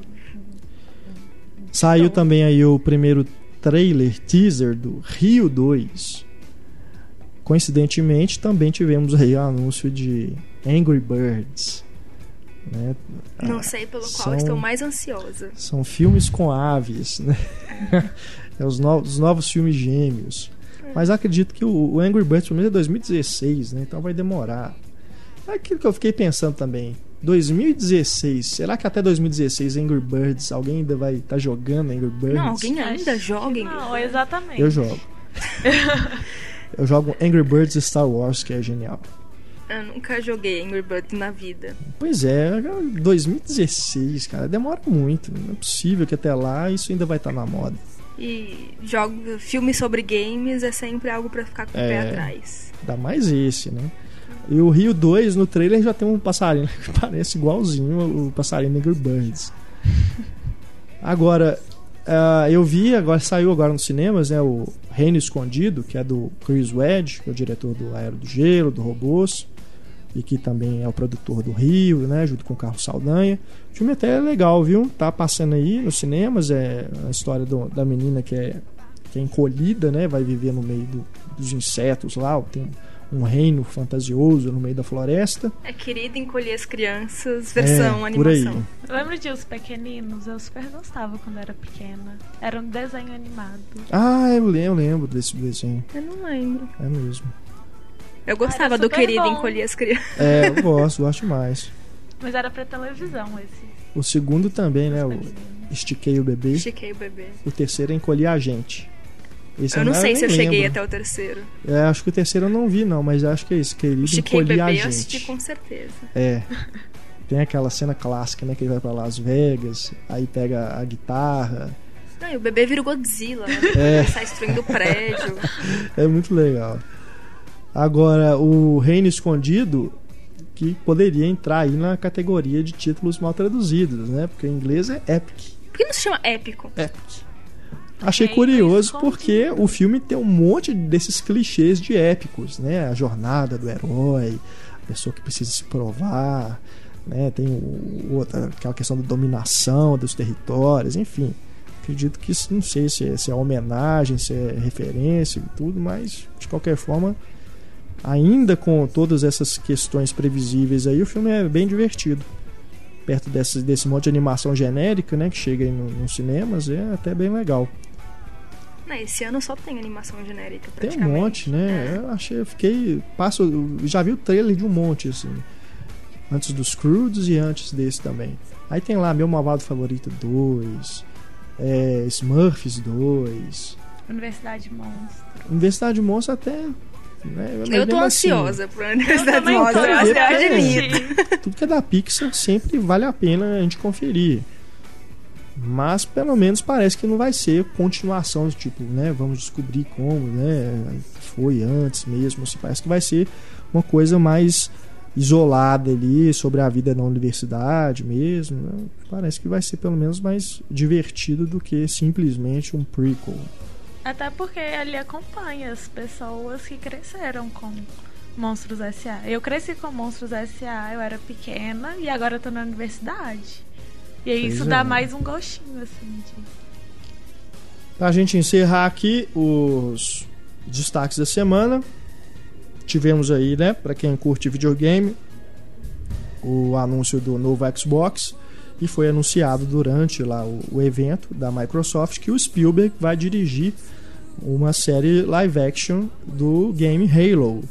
Saiu
Então.
também aí o primeiro trailer teaser do Rio 2. Coincidentemente, também tivemos aí o anúncio de Angry Birds. Né?
Não
Ah,
sei pelo qual
são-
estou mais ansiosa.
São filmes com aves, né? <laughs> é os novos, os novos filmes gêmeos. Mas acredito que o, o Angry Birds pelo menos é 2016, né? Então vai demorar. É Aquilo que eu fiquei pensando também. 2016, será que até 2016 Angry Birds, alguém ainda vai estar jogando Angry Birds?
Não, alguém ainda joga
que
em
Não, exatamente.
Eu jogo. <laughs> eu jogo Angry Birds Star Wars, que é genial.
Eu nunca joguei Angry Birds na vida.
Pois é, 2016, cara, demora muito. Não é possível que até lá isso ainda vai estar na moda.
E jogo filmes sobre games é sempre algo pra ficar com o pé
É.
atrás.
Ainda mais esse, né? E o Rio 2, no trailer, já tem um passarinho <laughs> que parece igualzinho o passarinho Angry Birds. Agora, ah, eu vi, agora saiu agora nos cinemas, né? O Reino Escondido, que é do Chris Wedge, que é o diretor do Aero do Gelo, do Robôs. e que também é o produtor do Rio, né, junto com o Carlos Saldanha. O filme até é legal, viu? Tá passando aí nos cinemas, é a história do, da menina que é, que é encolhida, né, vai viver no meio do, dos insetos lá, tem um reino fantasioso no meio da floresta.
É querida encolher as crianças, versão
É, por aí.
animação.
Lembra de Os Pequeninos? Eu super gostava quando era pequena. Era um desenho animado.
Ah, eu lembro, lembro desse desenho.
Eu não lembro.
É mesmo.
Eu gostava
era
do querido
bom.
encolher as crianças.
É, eu gosto, gosto demais.
Mas era pra televisão esse.
O segundo também, né? O. Estiquei o Bebê.
Estiquei o bebê.
O terceiro é Encolher a Gente. Esse
Eu não sei se eu cheguei
lembro.
até o terceiro.
É, acho que o terceiro eu não vi, não, mas acho que é isso. Querido
Estiquei o
Encolher a
bebê eu
Gente.
assisti com certeza.
É. Tem aquela cena clássica, né? Que ele vai pra Las Vegas, aí pega a guitarra.
Não, e o bebê vira o Godzilla, né? <laughs>
É.
Sai destruindo o prédio. <laughs>
É muito legal. Agora, o Reino Escondido, que poderia entrar aí na categoria de títulos mal traduzidos, né? Porque em inglês é Epic.
Por que não se chama épico?
Epic. Achei curioso porque o filme tem um monte desses clichês de épicos, né? A jornada do herói, a pessoa que precisa se provar, né? Tem outra, aquela questão da dominação dos territórios, enfim. Acredito que isso, não sei se é, se é homenagem, se é referência e tudo, mas de qualquer forma, ainda com todas essas questões previsíveis aí, o filme é bem divertido. Perto desse, desse monte de animação genérica, né, que chega aí no- nos cinemas, é até bem legal.
Não, esse ano só tem animação genérica,
Tem um monte, né?
É.
Eu achei, eu fiquei. Passo, eu já vi o trailer de um monte, assim. Antes dos Crudes e antes desse também. Aí tem lá Meu Malvado Favorito 2, é, Smurfs 2,
Universidade Monstro.
Universidade Monstro até. Né, mas
Eu tô
assim,
ansiosa pro Universidade
também
Monstro, eu eu
é.
admito.
tudo que é da Pixar sempre vale a pena a gente conferir. Mas pelo menos parece que não vai ser continuação, tipo, né? Vamos descobrir como, né? Foi antes mesmo. Assim, parece que vai ser uma coisa mais isolada ali sobre a vida na universidade mesmo. né? Parece que vai ser pelo menos mais divertido do que simplesmente um prequel.
Até porque ele acompanha as pessoas que cresceram com Monstros S.A. Eu cresci com Monstros S.A., eu era pequena e agora eu tô na universidade. E aí isso
é.
dá mais um gostinho, assim, de...
Pra gente encerrar aqui os destaques da semana, tivemos aí, né, para quem curte videogame, o anúncio do novo Xbox e foi anunciado durante lá o, o evento da Microsoft que o Spielberg vai dirigir uma série live action do game Halo,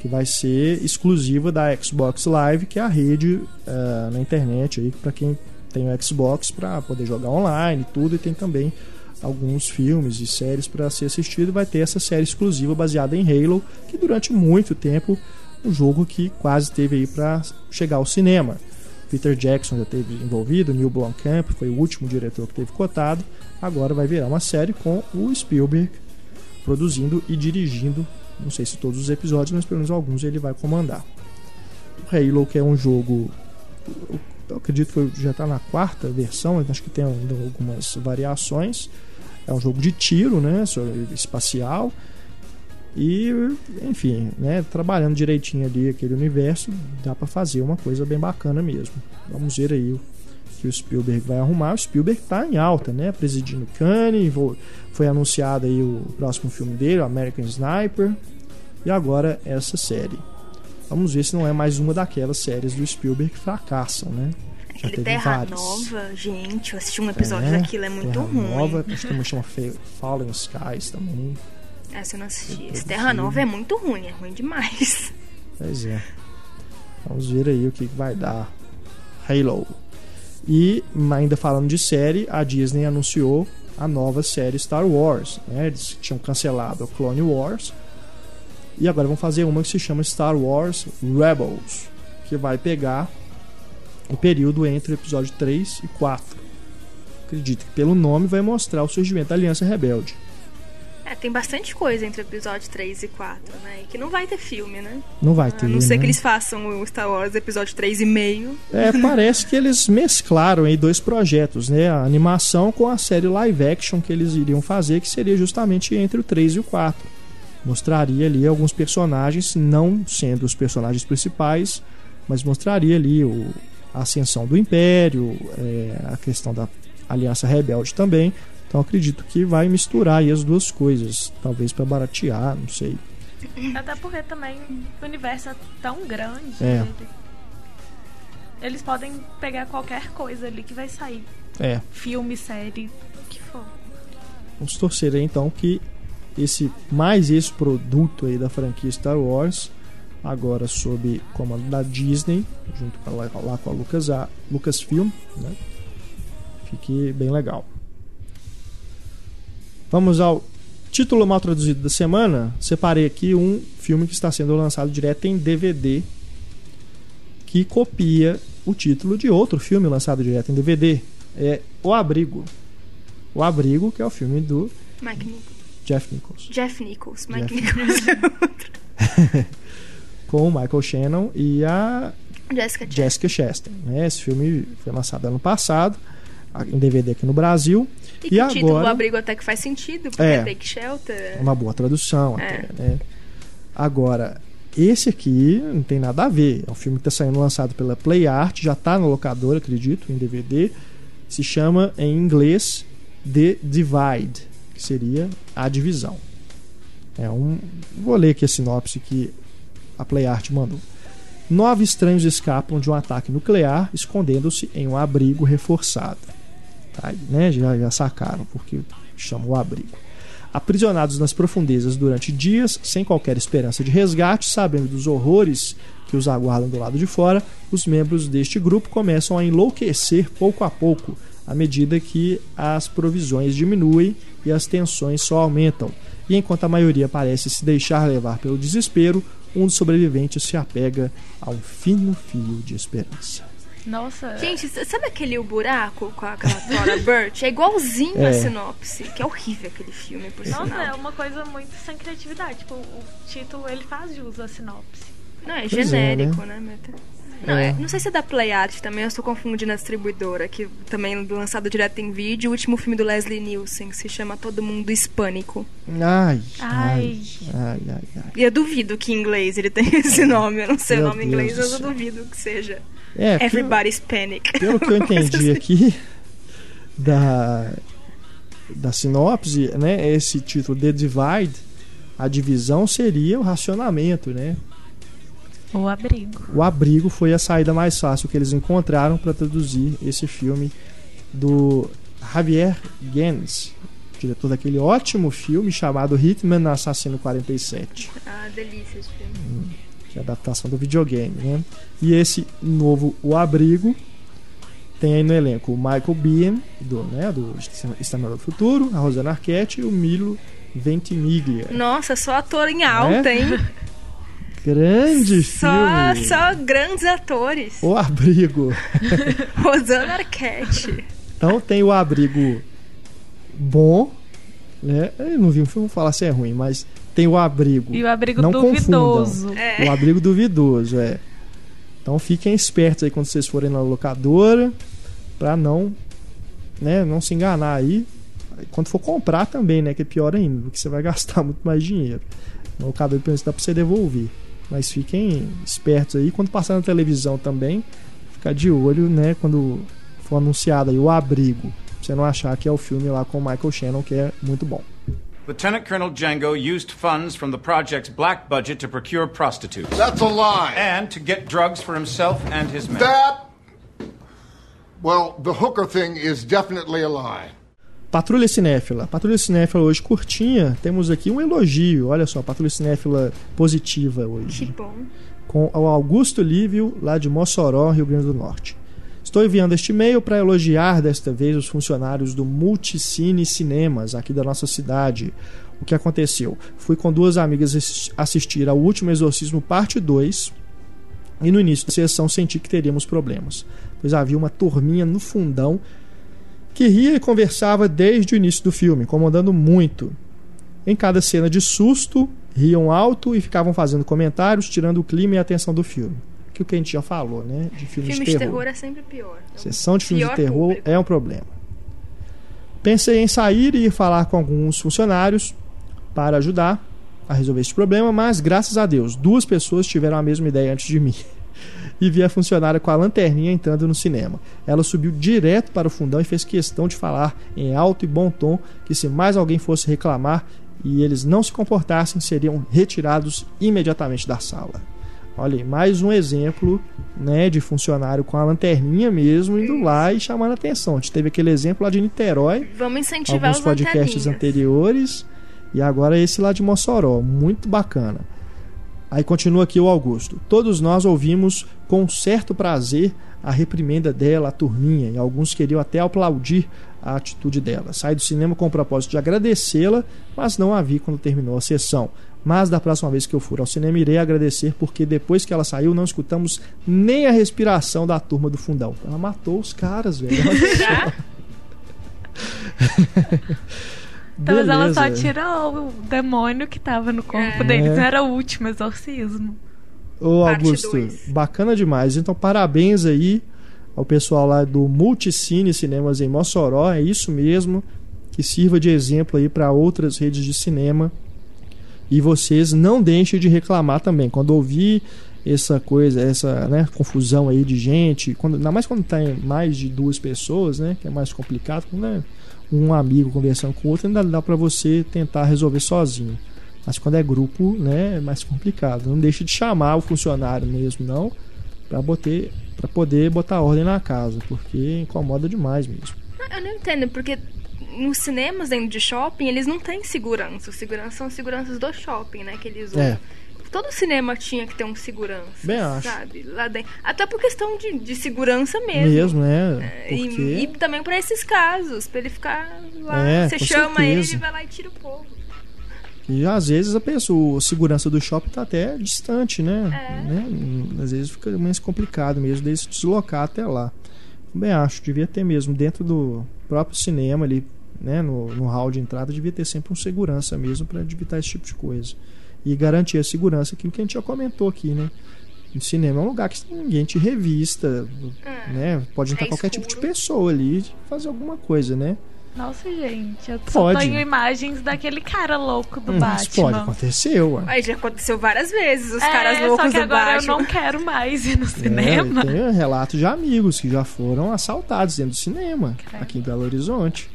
que vai ser exclusiva da Xbox Live, que é a rede eh, na internet aí para quem tem o Xbox para poder jogar online e tudo, e tem também alguns filmes e séries para ser assistido. Vai ter essa série exclusiva baseada em Halo, que durante muito tempo um jogo que quase teve aí para chegar ao cinema. Peter Jackson já teve envolvido, Neil Blomkamp foi o último diretor que teve cotado. Agora vai virar uma série com o Spielberg produzindo e dirigindo. Não sei se todos os episódios, mas pelo menos alguns ele vai comandar. O Halo, que é um jogo. Eu acredito que já está na quarta versão, acho que tem algumas variações. É um jogo de tiro, né? Espacial. E, enfim, né, trabalhando direitinho ali aquele universo, dá para fazer uma coisa bem bacana mesmo. Vamos ver aí o que o Spielberg vai arrumar. O Spielberg tá em alta, né? Presidindo Cannes, foi anunciado aí o próximo filme dele, American Sniper, e agora essa série. Vamos ver se não é mais uma daquelas séries do Spielberg que fracassam, né? Já
Aquele Terra
várias.
Nova, gente, eu assisti um episódio
É,
daquilo, é muito
Terra
ruim.
Nova, acho que também chama Fa- Fallen Skies também.
Essa eu não assisti. Esse Terra. Nova é muito ruim, é ruim demais.
Pois é. Vamos ver aí o que que vai dar. Halo. E ainda falando de série, a Disney anunciou a nova série Star Wars. né? Eles tinham cancelado a Clone Wars. E agora vão fazer uma que se chama Star Wars Rebels. Que vai pegar o período entre o episódio 3 e 4. Acredito que pelo nome vai mostrar o surgimento da Aliança Rebelde.
É, tem bastante coisa entre o episódio 3 e 4, né? E que não vai ter filme, né?
Não vai
A
ter.
não ser
né?
que eles façam o Star Wars episódio 3 e meio.
É, <laughs> parece que eles mesclaram aí dois projetos, né? A animação com a série live action que eles iriam fazer, que seria justamente entre o 3 e o 4. Mostraria ali alguns personagens, não sendo os personagens principais, mas mostraria ali o, a ascensão do Império, é, a questão da Aliança Rebelde também. Então acredito que vai misturar aí as duas coisas, talvez para baratear, não sei.
Até porque também o universo é tão grande.
É.
Eles podem pegar qualquer coisa ali que vai sair.
É,
Filme, série, o que for.
vamos torcer aí então que esse mais esse produto aí da franquia Star Wars agora sob comando da Disney junto com lá, com a Lucas a Lucasfilm, né? Fique bem legal. Vamos ao título mal traduzido da semana. Separei aqui um filme que está sendo lançado direto em DVD que copia o título de outro filme lançado direto em DVD. É O Abrigo. O Abrigo, que é o filme do
Mike.
Jeff Nichols.
Jeff Nichols. Mike
Jeff
Nichols. <laughs>
Com o Michael Shannon e a
Jessica.
Jessica Chastain. Né? Esse filme foi lançado ano passado, em DVD aqui no Brasil.
E,
E
que o título do abrigo até que faz sentido, porque
É.
é Take Shelter.
É uma boa tradução
É.
até, né? Agora, esse aqui não tem nada a ver. É um filme que está sendo lançado pela Play Art, já está no locador, acredito, em DVD. Se chama em inglês The Divide, que seria a divisão. É um. Vou ler aqui a sinopse que a Play Art mandou. Nove estranhos escapam de um ataque nuclear, escondendo-se em um abrigo reforçado. Tá né? Já, já sacaram porque chama o abrigo. Aprisionados nas profundezas durante dias, sem qualquer esperança de resgate, sabendo dos horrores que os aguardam do lado de fora, os membros deste grupo começam a enlouquecer pouco a pouco, à medida que as provisões diminuem e as tensões só aumentam. E enquanto a maioria parece se deixar levar pelo desespero, um dos sobreviventes se apega a um fino fio de esperança.
Nossa.
Gente, sabe aquele O Buraco com aquela Tora Burt? É igualzinho
É.
a sinopse, que é horrível aquele filme, por
Nossa,
sinal.
é uma coisa muito sem criatividade. Tipo, o título ele faz jus à sinopse.
Não, é
Pois é,
genérico,
né?
né? Não,
É.
não sei se é da Play Art também, eu estou confundindo a distribuidora, que também é lançado direto em vídeo, o último filme do Leslie Nielsen, que se chama Todo Mundo Hispânico.
Ai, ai,
Ai.
ai, ai.
E eu duvido que em inglês ele tenha esse nome, eu não sei
Meu
o nome em inglês, mas eu duvido que seja
É, pelo,
Everybody's Panic.
pelo que eu <laughs> entendi aqui da, da sinopse, né, esse título The Divide, a divisão seria o racionamento, né?
O abrigo.
O abrigo foi a saída mais fácil que eles encontraram para traduzir esse filme do Javier Gens, diretor daquele ótimo filme chamado Hitman Assassino 47.
Ah, delícia esse filme.
que é a adaptação do videogame, né? E esse novo O Abrigo tem aí no elenco o Michael Biehn, do, né, do Exterminador do Futuro, a Rosana Arquette e o Milo Ventimiglia.
Nossa, só ator em alta,
É?
hein? <laughs>
Grande
Só,
filme!
só grandes atores.
O Abrigo. <laughs>
Rosana Arquette.
Então tem o Abrigo bom, né? Eu não vi um filme falar se é ruim, mas tem o Abrigo.
E o abrigo
Não
duvidoso.
É.
O abrigo duvidoso, é. Então fiquem espertos aí quando vocês forem na locadora pra não, né, não se enganar aí. Quando for comprar também, né, que é pior ainda, porque você vai gastar <laughs> muito mais dinheiro. Na locadora pensa dá pra você devolver. Mas fiquem espertos aí quando passar na televisão também, ficar de olho, né, quando for anunciado aí o abrigo. Pra você não achar que é o filme lá com o Michael Shannon que é muito bom.
Lieutenant Colonel Django used funds from the project's black budget to procure prostitutes
That's a lie.
and to get drugs for himself and his men.
That. Well, the hooker thing is definitely a lie.
Patrulha Cinéfila. Patrulha Cinéfila hoje curtinha. Temos aqui um elogio. Olha só, Patrulha Cinéfila positiva
Que
hoje.
bom.
Com o Augusto Lívio, lá de Mossoró, Rio Grande do Norte. Estou enviando este e-mail para elogiar desta vez os funcionários do Multicine Cinemas, aqui da nossa cidade. O que aconteceu? Fui com duas amigas assis- assistir ao último Exorcismo Parte 2 e no início da sessão senti que teríamos problemas, pois havia uma turminha no fundão que ria e conversava desde o início do filme, incomodando muito. Em cada cena de susto, riam alto e ficavam fazendo comentários, tirando o clima e a atenção do filme. Que o que a gente já falou, né? De filmes
Filme
de
de
terror.
terror é sempre pior.
Sessão de filmes de terror
público.
é um problema. Pensei em sair e ir falar com alguns funcionários para ajudar, a resolver esse problema, mas graças a Deus, duas pessoas tiveram a mesma ideia antes de mim. E vi a funcionária com a lanterninha entrando no cinema. Ela subiu direto para o fundão e fez questão de falar em alto e bom tom que se mais alguém fosse reclamar e eles não se comportassem, seriam retirados imediatamente da sala. Olha aí, mais um exemplo né, de funcionário com a lanterninha mesmo, indo lá e chamando a atenção. A gente teve aquele exemplo lá de Niterói,
Vamos incentivar
alguns
os
podcasts anteriores, e agora esse lá de Mossoró. Muito bacana. Aí continua aqui o Augusto. Todos nós ouvimos com certo prazer a reprimenda dela, a turminha, e alguns queriam até aplaudir a atitude dela. Saí do cinema com o propósito de agradecê-la, mas não a vi quando terminou a sessão. Mas da próxima vez que eu for ao cinema, irei agradecer, porque depois que ela saiu, não escutamos nem a respiração da turma do fundão. Ela matou os caras, velho. <laughs> <laughs>
Então, mas ela só tirou o demônio que tava no corpo
É.
deles. Não era o último exorcismo.
Ô
Parte
Augusto,
dois.
bacana demais. Então, parabéns aí ao pessoal lá do Multicine Cinemas em Mossoró. É isso mesmo. Que sirva de exemplo aí para outras redes de cinema. E vocês não deixem de reclamar também. Quando ouvir essa coisa, essa né, confusão aí de gente, quando, ainda mais quando tem mais de duas pessoas, né? Que é mais complicado, quando é um amigo conversando com o outro, ainda dá para você tentar resolver sozinho. Mas quando é grupo, né, é mais complicado. Não deixe de chamar o funcionário mesmo, não, para poder botar ordem na casa, porque incomoda demais mesmo.
Eu não entendo, porque nos cinemas dentro de shopping, eles não têm segurança. Os seguranças são seguranças do shopping, né? Que eles usam.
É.
Todo cinema tinha que ter um segurança.
Bem acho.
Sabe? Lá dentro. Até por questão de, de segurança mesmo.
Mesmo, né?
É, E- E, também pra esses casos, pra ele ficar lá.
É,
você chama
certeza.
ele, ele vai lá e tira o povo.
e às vezes a pessoa, a segurança do shopping tá até distante, né?
É.
né? Hum, Às vezes fica mais complicado mesmo de se deslocar até lá. Bem acho, devia ter mesmo dentro do próprio cinema ali, né, no, no hall de entrada, devia ter sempre um segurança mesmo para evitar esse tipo de coisa. E garantir a segurança, aquilo que a gente já comentou aqui, né? O cinema é um lugar que ninguém te revista,
É.
né? Pode entrar
É
qualquer tipo de
escuro.
pessoa ali e fazer alguma coisa, né?
Nossa, gente, eu só
Pode.
tenho imagens daquele cara louco do
Hum, Mas
Batman.
pode acontecer, ué.
Aí já aconteceu várias vezes, os
é,
caras
só
loucos
que
do
agora
Batman.
eu não quero mais ir no
É,
cinema.
tem relatos de amigos que já foram assaltados dentro do cinema, aqui em Belo Horizonte.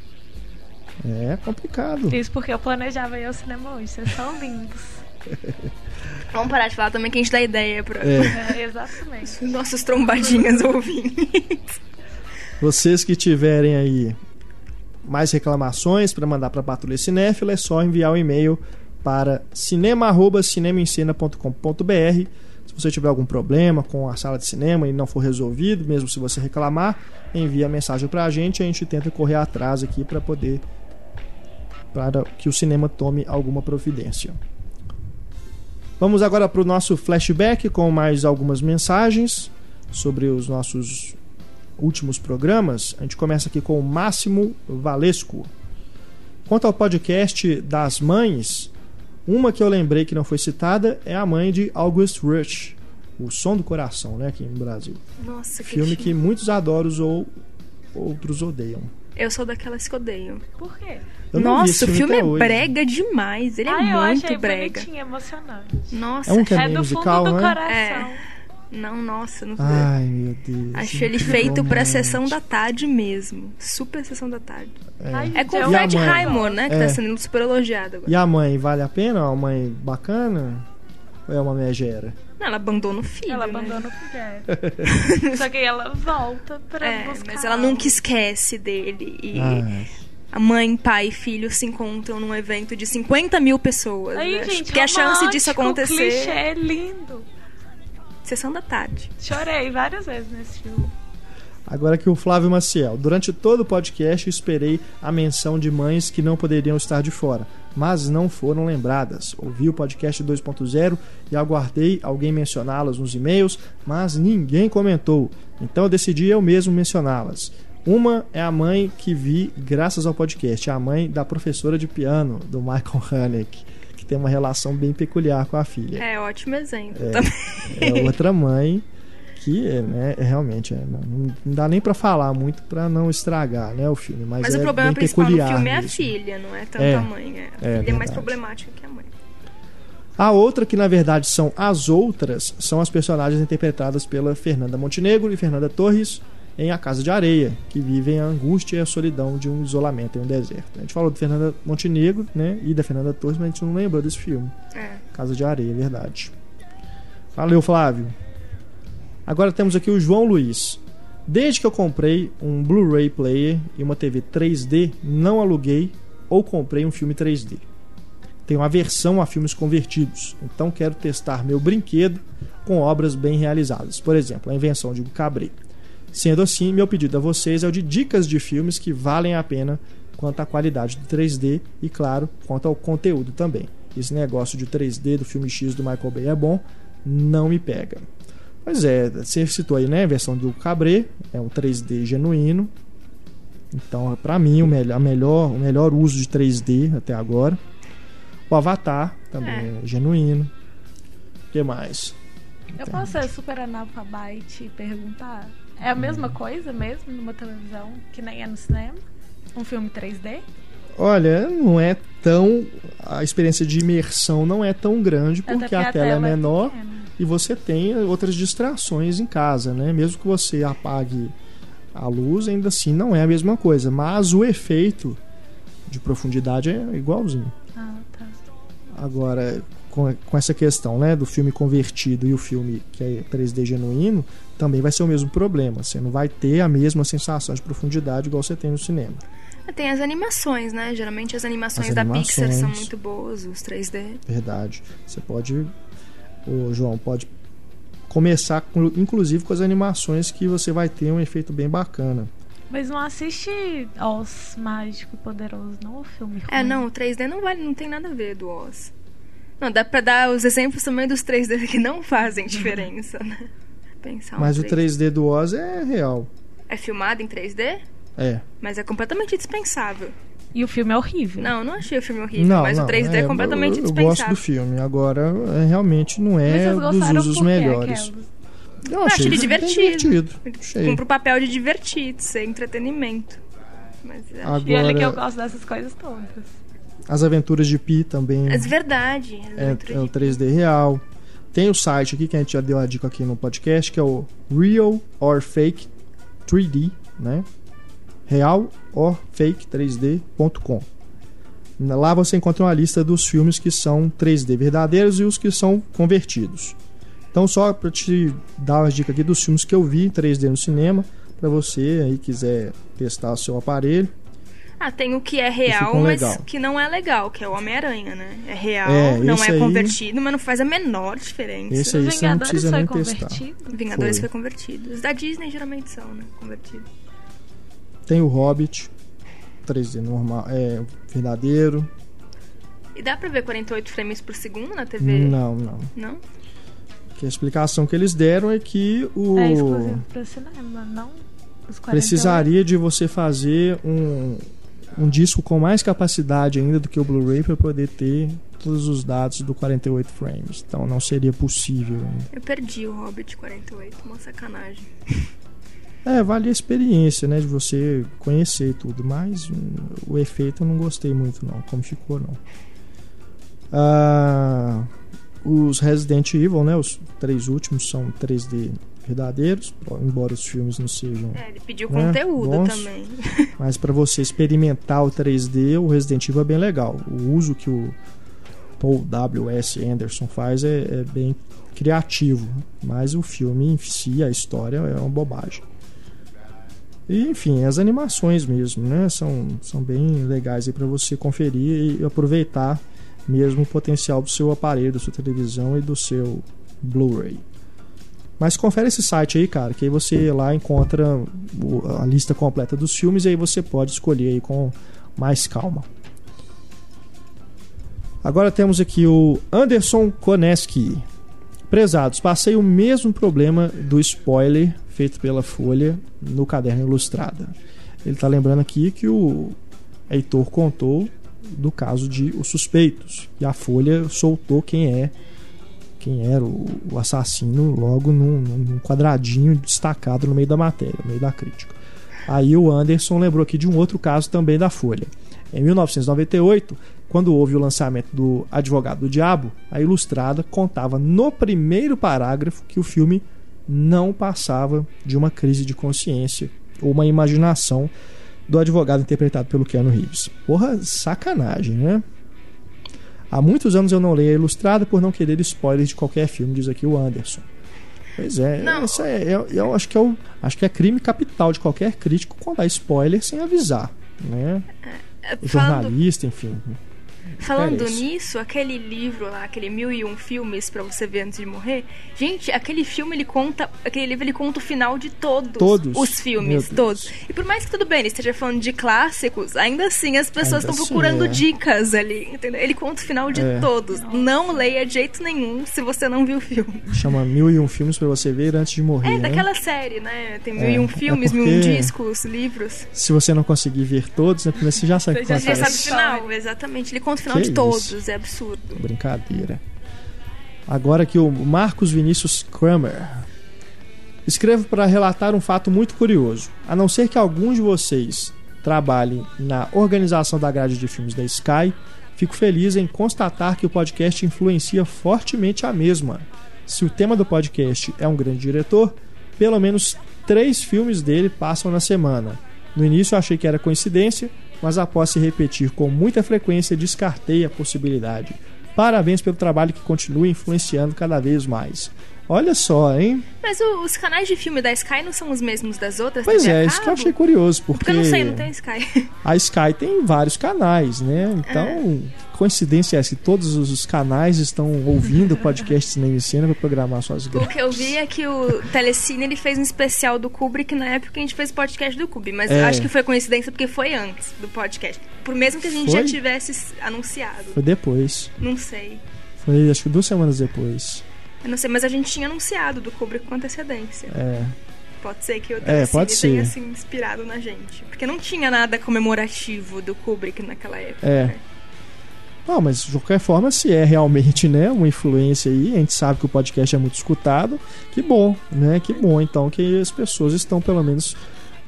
É complicado.
Isso porque eu planejava ir ao cinema hoje. Vocês são lindos. <laughs>
Vamos parar de falar também que a gente dá ideia pra
É,
É, exatamente. <laughs>
nossas trombadinhas ouvintes.
vocês que tiverem aí mais reclamações para mandar para a Patrulha Cinéfila, é só enviar o um e-mail para cinema@cinemaencena.com.br. Se você tiver algum problema com a sala de cinema e não for resolvido, mesmo se você reclamar, envia a mensagem para a gente, a gente tenta correr atrás aqui para poder para que o cinema tome alguma providência. Vamos agora para o nosso flashback com mais algumas mensagens sobre os nossos últimos programas. A gente começa aqui com o Máximo Valesco. Quanto ao podcast das mães, uma que eu lembrei que não foi citada é a mãe de August Rush, O Som do Coração, né, aqui no Brasil.
Nossa, que
Filme que
filme.
muitos adoram ou outros odeiam.
Eu sou daquelas que odeiam.
Por quê?
Nossa, o filme é
hoje.
brega demais. Ele é
ah, eu
muito
achei
brega.
bonitinho, emocionante.
Nossa,
É um que é
é
meio
do
musical,
fundo do
né?
coração.
não, nossa, não
Ai, meu Deus.
Acho ele
que
feito pra
romântico.
sessão da tarde mesmo. Super sessão da tarde.
Ai,
É com o
E a
Fred
mãe?
Highmore, né? Que
É.
tá sendo super elogiado agora.
E a mãe, vale a pena? É uma mãe bacana? Ou é uma megera?
Não, ela abandona o filho.
Ela
né?
abandona o <laughs> filho. Só que aí ela volta pra
É,
buscar.
mas ela nunca esquece dele. E
Ai.
a mãe, pai e filho se encontram num evento de 50 mil pessoas.
Aí,
né?
gente,
Porque a chance disso acontecer.
clichê é lindo.
Sessão da tarde.
Chorei várias vezes nesse filme.
Agora aqui o Flávio Maciel. Durante todo o podcast esperei a menção de mães que não poderiam estar de fora, mas não foram lembradas. Ouvi o podcast 2.0 e aguardei alguém mencioná-las nos e-mails, mas ninguém comentou. Então eu decidi eu mesmo mencioná-las. Uma é a mãe que vi graças ao podcast, a mãe da professora de piano do Michael que tem uma relação bem peculiar com a filha.
É, ótimo exemplo também.
É outra mãe que é, né, é realmente é, não, não dá nem pra falar muito pra não estragar, né, o filme, mas,
Mas
é
o problema principal
peculiar
filme é a
filha.
filha, não é tanto
É,
a mãe. É. A
é
filha é mais problemática que a mãe.
A outra, que na verdade são as outras, são as personagens interpretadas pela Fernanda Montenegro e Fernanda Torres em A Casa de Areia, que vivem a angústia e a solidão de um isolamento em um deserto. A gente falou de Fernanda Montenegro né, e da Fernanda Torres, mas a gente não lembrou desse filme.
É.
Casa de Areia, verdade. Valeu, Flávio. Agora temos aqui o João Luiz. Desde que eu comprei um Blu-ray player e uma TV 3D, não aluguei ou comprei um filme 3D. Tenho aversão a filmes convertidos, então quero testar meu brinquedo com obras bem realizadas. Por exemplo, a invenção de Cabret. Sendo assim, meu pedido a vocês é o de dicas de filmes que valem a pena quanto à qualidade do 3D e, claro, quanto ao conteúdo também. Esse negócio de 3D do filme X do Michael Bay é bom, não me pega. Pois é, você citou aí, né? A versão do Cabret, é um 3D genuíno. Então, para mim, o melhor, melhor, o melhor uso de 3D até agora. O Avatar também é, é genuíno. O que mais?
Eu posso ser super analfabete e perguntar? É a mesma coisa mesmo numa televisão que nem é no cinema? Um filme 3D?
Olha, não é tão. A experiência de imersão não é tão grande porque, a, a, tela, é tela é menor é e você tem outras distrações em casa, né? Mesmo que você apague a luz, ainda assim não é a mesma coisa. Mas o efeito de profundidade é igualzinho.
Ah, tá.
Agora, com, com essa questão né, do filme convertido e o filme que é 3D genuíno, também vai ser o mesmo problema. Você não vai ter a mesma sensação de profundidade igual você tem no cinema.
Tem as animações, né? Geralmente as animações, as animações da Pixar são muito boas, os 3D.
Verdade. Você pode, o João, pode começar, com, inclusive, com as animações que você vai ter um efeito bem bacana.
Mas não assiste Oz Mágico e Poderoso, não o filme
É, não, o 3D não, vale, não tem nada a ver do Oz. Não, dá pra dar os exemplos também dos 3D <laughs> que não fazem <laughs> diferença, né?
Pensar Mas um 3D. o 3D do Oz é real.
É filmado em 3D?
É.
Mas é completamente dispensável.
E o filme é horrível.
Não, não achei o filme horrível, não, mas não, o 3D é, é completamente eu, eu dispensável.
Eu gosto do filme, agora é, realmente não é dos usos melhores.
Eu achei ele divertido. divertido. Cumpre o papel de divertir, de ser entretenimento. Mas
agora... E olha que eu gosto dessas coisas todas.
As Aventuras de Pi também.
É verdade.
É, é o 3D real. Tem o site aqui que a gente já deu a dica aqui no podcast, que é o Real or Fake 3D, né? Real or Fake 3D.com. Lá você encontra uma lista dos filmes que são 3D verdadeiros e os que são convertidos. Então, só para te dar as dicas aqui dos filmes que eu vi em 3D no cinema, para você aí quiser testar o seu aparelho.
Ah, tem o que é real, mas que não é legal, que é o Homem-Aranha, né? É real, é, não é aí... convertido, mas não faz a menor diferença.
Esse aí você não precisa nem testar.
Vingadores foi. foi convertido. Os da Disney geralmente são, né? Convertidos.
Tem o Hobbit, 3D normal, é verdadeiro.
E dá pra ver 48 frames por segundo na TV?
Não, não.
Não?
Que a explicação que eles deram é que o.
É exclusivo pra cinema, não?
Precisaria de você fazer um, um disco com mais capacidade ainda do que o Blu-ray para poder ter todos os dados do 48 frames. Então não seria possível. Ainda.
Eu perdi o Hobbit 48, uma sacanagem. <laughs>
É, vale a experiência, né, de você conhecer tudo, mas hum, o efeito eu não gostei muito não, como ficou não. Ah, os Resident Evil, né, os três últimos são 3D verdadeiros, embora os filmes não sejam.
É, ele pediu né, conteúdo bons, também. <laughs> <laughs>
Mas para você experimentar o 3D, o Resident Evil é bem legal. O uso que o Paul W.S. Anderson faz é, é bem criativo, mas o filme em si, a história é uma bobagem. E, enfim, as animações mesmo, né? São, são bem legais aí para você conferir e aproveitar mesmo o potencial do seu aparelho, da sua televisão e do seu Blu-ray. Mas confere esse site aí, cara, que aí você lá encontra a lista completa dos filmes e aí você pode escolher aí com mais calma. Agora temos aqui o Anderson Koneski. Prezados, passei o mesmo problema do spoiler feito pela Folha no caderno ilustrada. Ele está lembrando aqui que o Heitor contou do caso de Os Suspeitos e a Folha soltou quem é quem era o, assassino logo num, num, quadradinho destacado no meio da matéria, no meio da crítica. Aí o Anderson lembrou aqui de um outro caso também da Folha. Em 1998, quando houve o lançamento do Advogado do Diabo, a Ilustrada contava no primeiro parágrafo que o filme não passava de uma crise de consciência ou uma imaginação do advogado interpretado pelo Keanu Reeves. Porra, sacanagem, né? Há muitos anos eu não leio a Ilustrada por não querer spoilers de qualquer filme, diz aqui o Anderson. Pois é,
Não.
isso é, eu, eu acho que é o, acho que é crime capital de qualquer crítico contar spoiler sem avisar, né?
É,
O
Falando,
jornalista, enfim.
Falando
Parece.
nisso, aquele livro lá, aquele Mil e Um Filmes pra você ver antes de morrer. Gente, aquele filme ele conta. Aquele livro ele conta o final de todos,
Todos.
os filmes, todos. E por mais que tudo bem, ele esteja falando de clássicos, ainda assim as pessoas estão
assim,
procurando
é.
dicas ali, entendeu? Ele conta o final de
É.
todos. Não leia de jeito nenhum se você não viu o filme.
Chama Mil e Um Filmes pra você ver antes de morrer.
É,
né?
daquela série, né? Tem mil
É,
e um
é
filmes, mil e um
porque-
discos, livros.
Se você não conseguir ver todos, né? Primeiro você já sabe o que
Você já
Você
acontece.
sabe o final, exatamente. Ele conta o final
Que
de
isso?
todos, é absurdo.
Brincadeira. Agora que o Marcos Vinícius Kramer. Escrevo para relatar um fato muito curioso. A não ser que alguns de vocês trabalhem na organização da grade de filmes da Sky, fico feliz em constatar que o podcast influencia fortemente a mesma. Se o tema do podcast é um grande diretor, pelo menos três filmes dele passam na semana. No início eu achei que era coincidência, mas após se repetir com muita frequência, descartei a possibilidade. Parabéns pelo trabalho que continua influenciando cada vez mais. Olha só, hein?
Mas o- os canais de filme da Sky não são os mesmos das outras?
Pois é, isso que eu achei curioso, porque,
Porque eu não sei, não tem Sky. <laughs>
a Sky tem vários canais, né? Então, coincidência é essa, que todos os canais estão ouvindo o podcast Cinema e Cena para programar suas
O
grades.
que eu vi é que o Telecine ele fez um especial do Kubrick na época que a gente fez o podcast do Kubrick. Mas
É.
eu acho que foi coincidência porque foi antes do podcast. Por mesmo que a gente
Foi?
já tivesse anunciado.
Foi depois.
Não sei.
Foi acho que duas semanas depois.
Eu não sei, mas a gente tinha anunciado do Kubrick com antecedência.
É.
Pode ser que o
É, pode
tenha
ser.
assim, inspirado na gente. Porque não tinha nada comemorativo do Kubrick naquela época.
É.
né?
Não, mas de qualquer forma, se é realmente né, uma influência aí, a gente sabe que o podcast é muito escutado, que bom, né? Que bom, então, que as pessoas estão pelo menos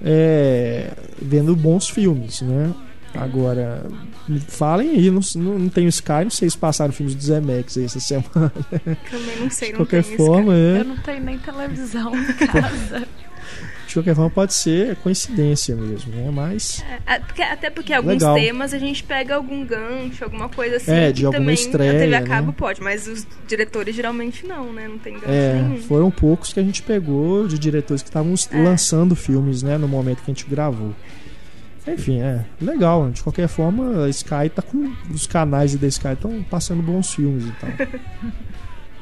é, vendo bons filmes, né? Agora, me falem aí, não, não, não tem o Sky, não sei se passaram filmes do Zemex aí essa semana.
Também não sei,
De
não
qualquer
tem
forma,
Sky.
é,
Eu não tenho nem televisão em casa.
de qualquer forma pode ser coincidência mesmo, né? Mas
É, porque- até porque alguns
Legal.
temas a gente pega algum gancho, alguma coisa assim.
É, de alguma
também
estreia,
A TV a
né?
cabo pode, mas os diretores geralmente não, né? Não tem gancho
É,
nenhum.
foram poucos que a gente pegou de diretores que estavam
É.
lançando filmes, né, no momento que a gente gravou. Enfim, é legal. De qualquer forma, a Sky tá com. Os canais da Sky estão passando bons filmes então. <laughs>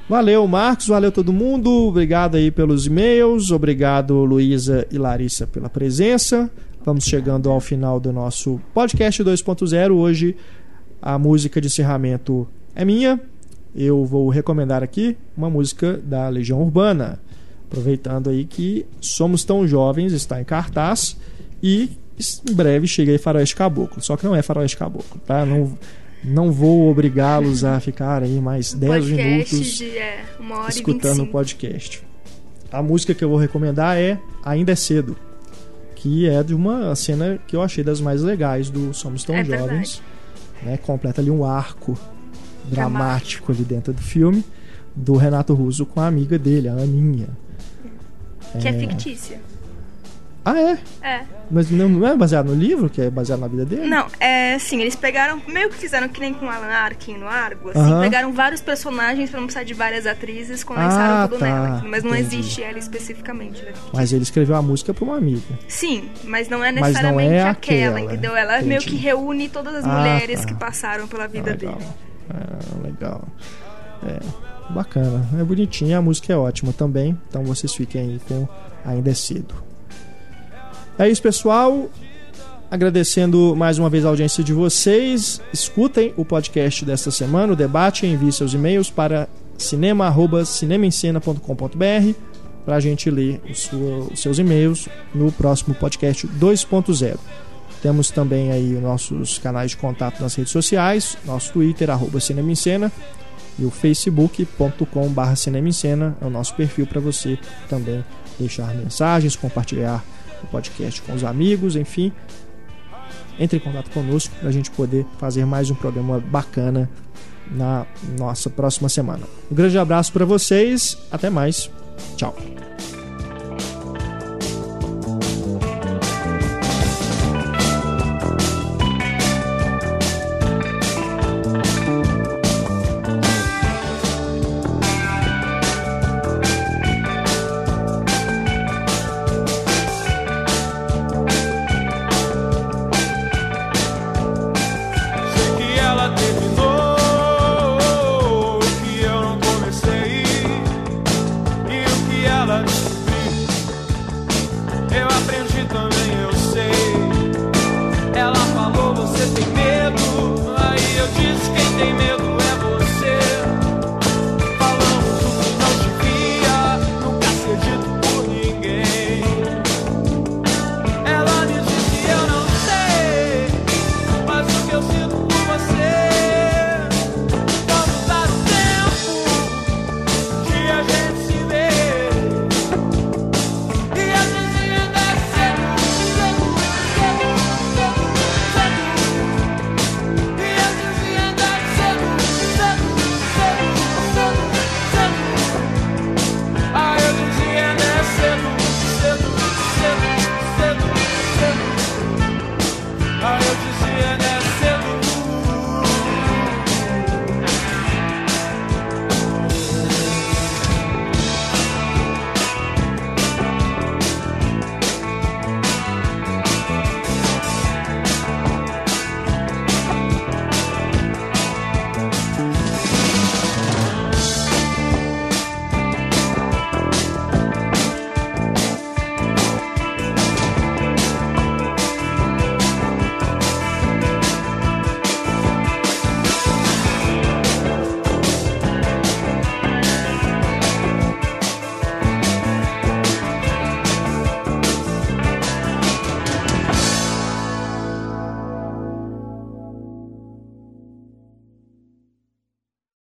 Valeu, Marcos. Valeu todo mundo. Obrigado aí pelos e-mails. Obrigado, Luísa e Larissa, pela presença. Vamos chegando ao final do nosso podcast 2.0. Hoje a música de encerramento é minha. Eu vou recomendar aqui uma música da Legião Urbana. Aproveitando aí que Somos Tão Jovens está em cartaz e em breve chega aí Faroeste Caboclo. Só que não é Faroeste Caboclo, tá? Não, não vou obrigá-los a ficar aí mais 10
podcast
minutos
de é,
escutando o
25.
podcast. A música que eu vou recomendar é Ainda é Cedo, que é de uma cena que eu achei das mais legais do Somos Tão
É
Jovens. Né? Completa ali um arco dramático ali dentro do filme do Renato Russo com a amiga dele, a Aninha.
Que é fictícia.
Ah, é?
É.
Mas não, é baseado no livro, que é baseado na vida dele?
Não, é assim, eles pegaram, meio que fizeram que nem com Alan Arkin no Argo, assim,
Aham.
pegaram vários personagens pra não precisar de várias atrizes, condensaram
Ah,
tudo
tá,
nela. entendeu? Mas não
entendi.
existe ela especificamente. Né?
Mas ele escreveu a música pra uma amiga.
Sim, mas não é
Mas não
necessariamente
é
aquela,
aquela,
entendeu? Ela meio
entendi.
que reúne todas as
Ah,
mulheres
tá.
que passaram pela vida
Ah, legal.
dele.
Ah, legal. É, bacana. É bonitinha, a música é ótima também. Então vocês fiquem aí com Ainda é Cedo. É isso, pessoal. Agradecendo mais uma vez a audiência de vocês. Escutem o podcast desta semana, o debate, envie seus e-mails para cinema.cinemaencena.com.br para a gente ler os seus e-mails no próximo podcast 2.0. Temos também aí os nossos canais de contato nas redes sociais, nosso Twitter, arroba e o facebook.com.br Cinema é o nosso perfil para você também deixar mensagens, compartilhar o podcast com os amigos, enfim. entre em contato conosco para a gente poder fazer mais um programa bacana na nossa próxima semana. Um grande abraço para vocês, até mais, tchau.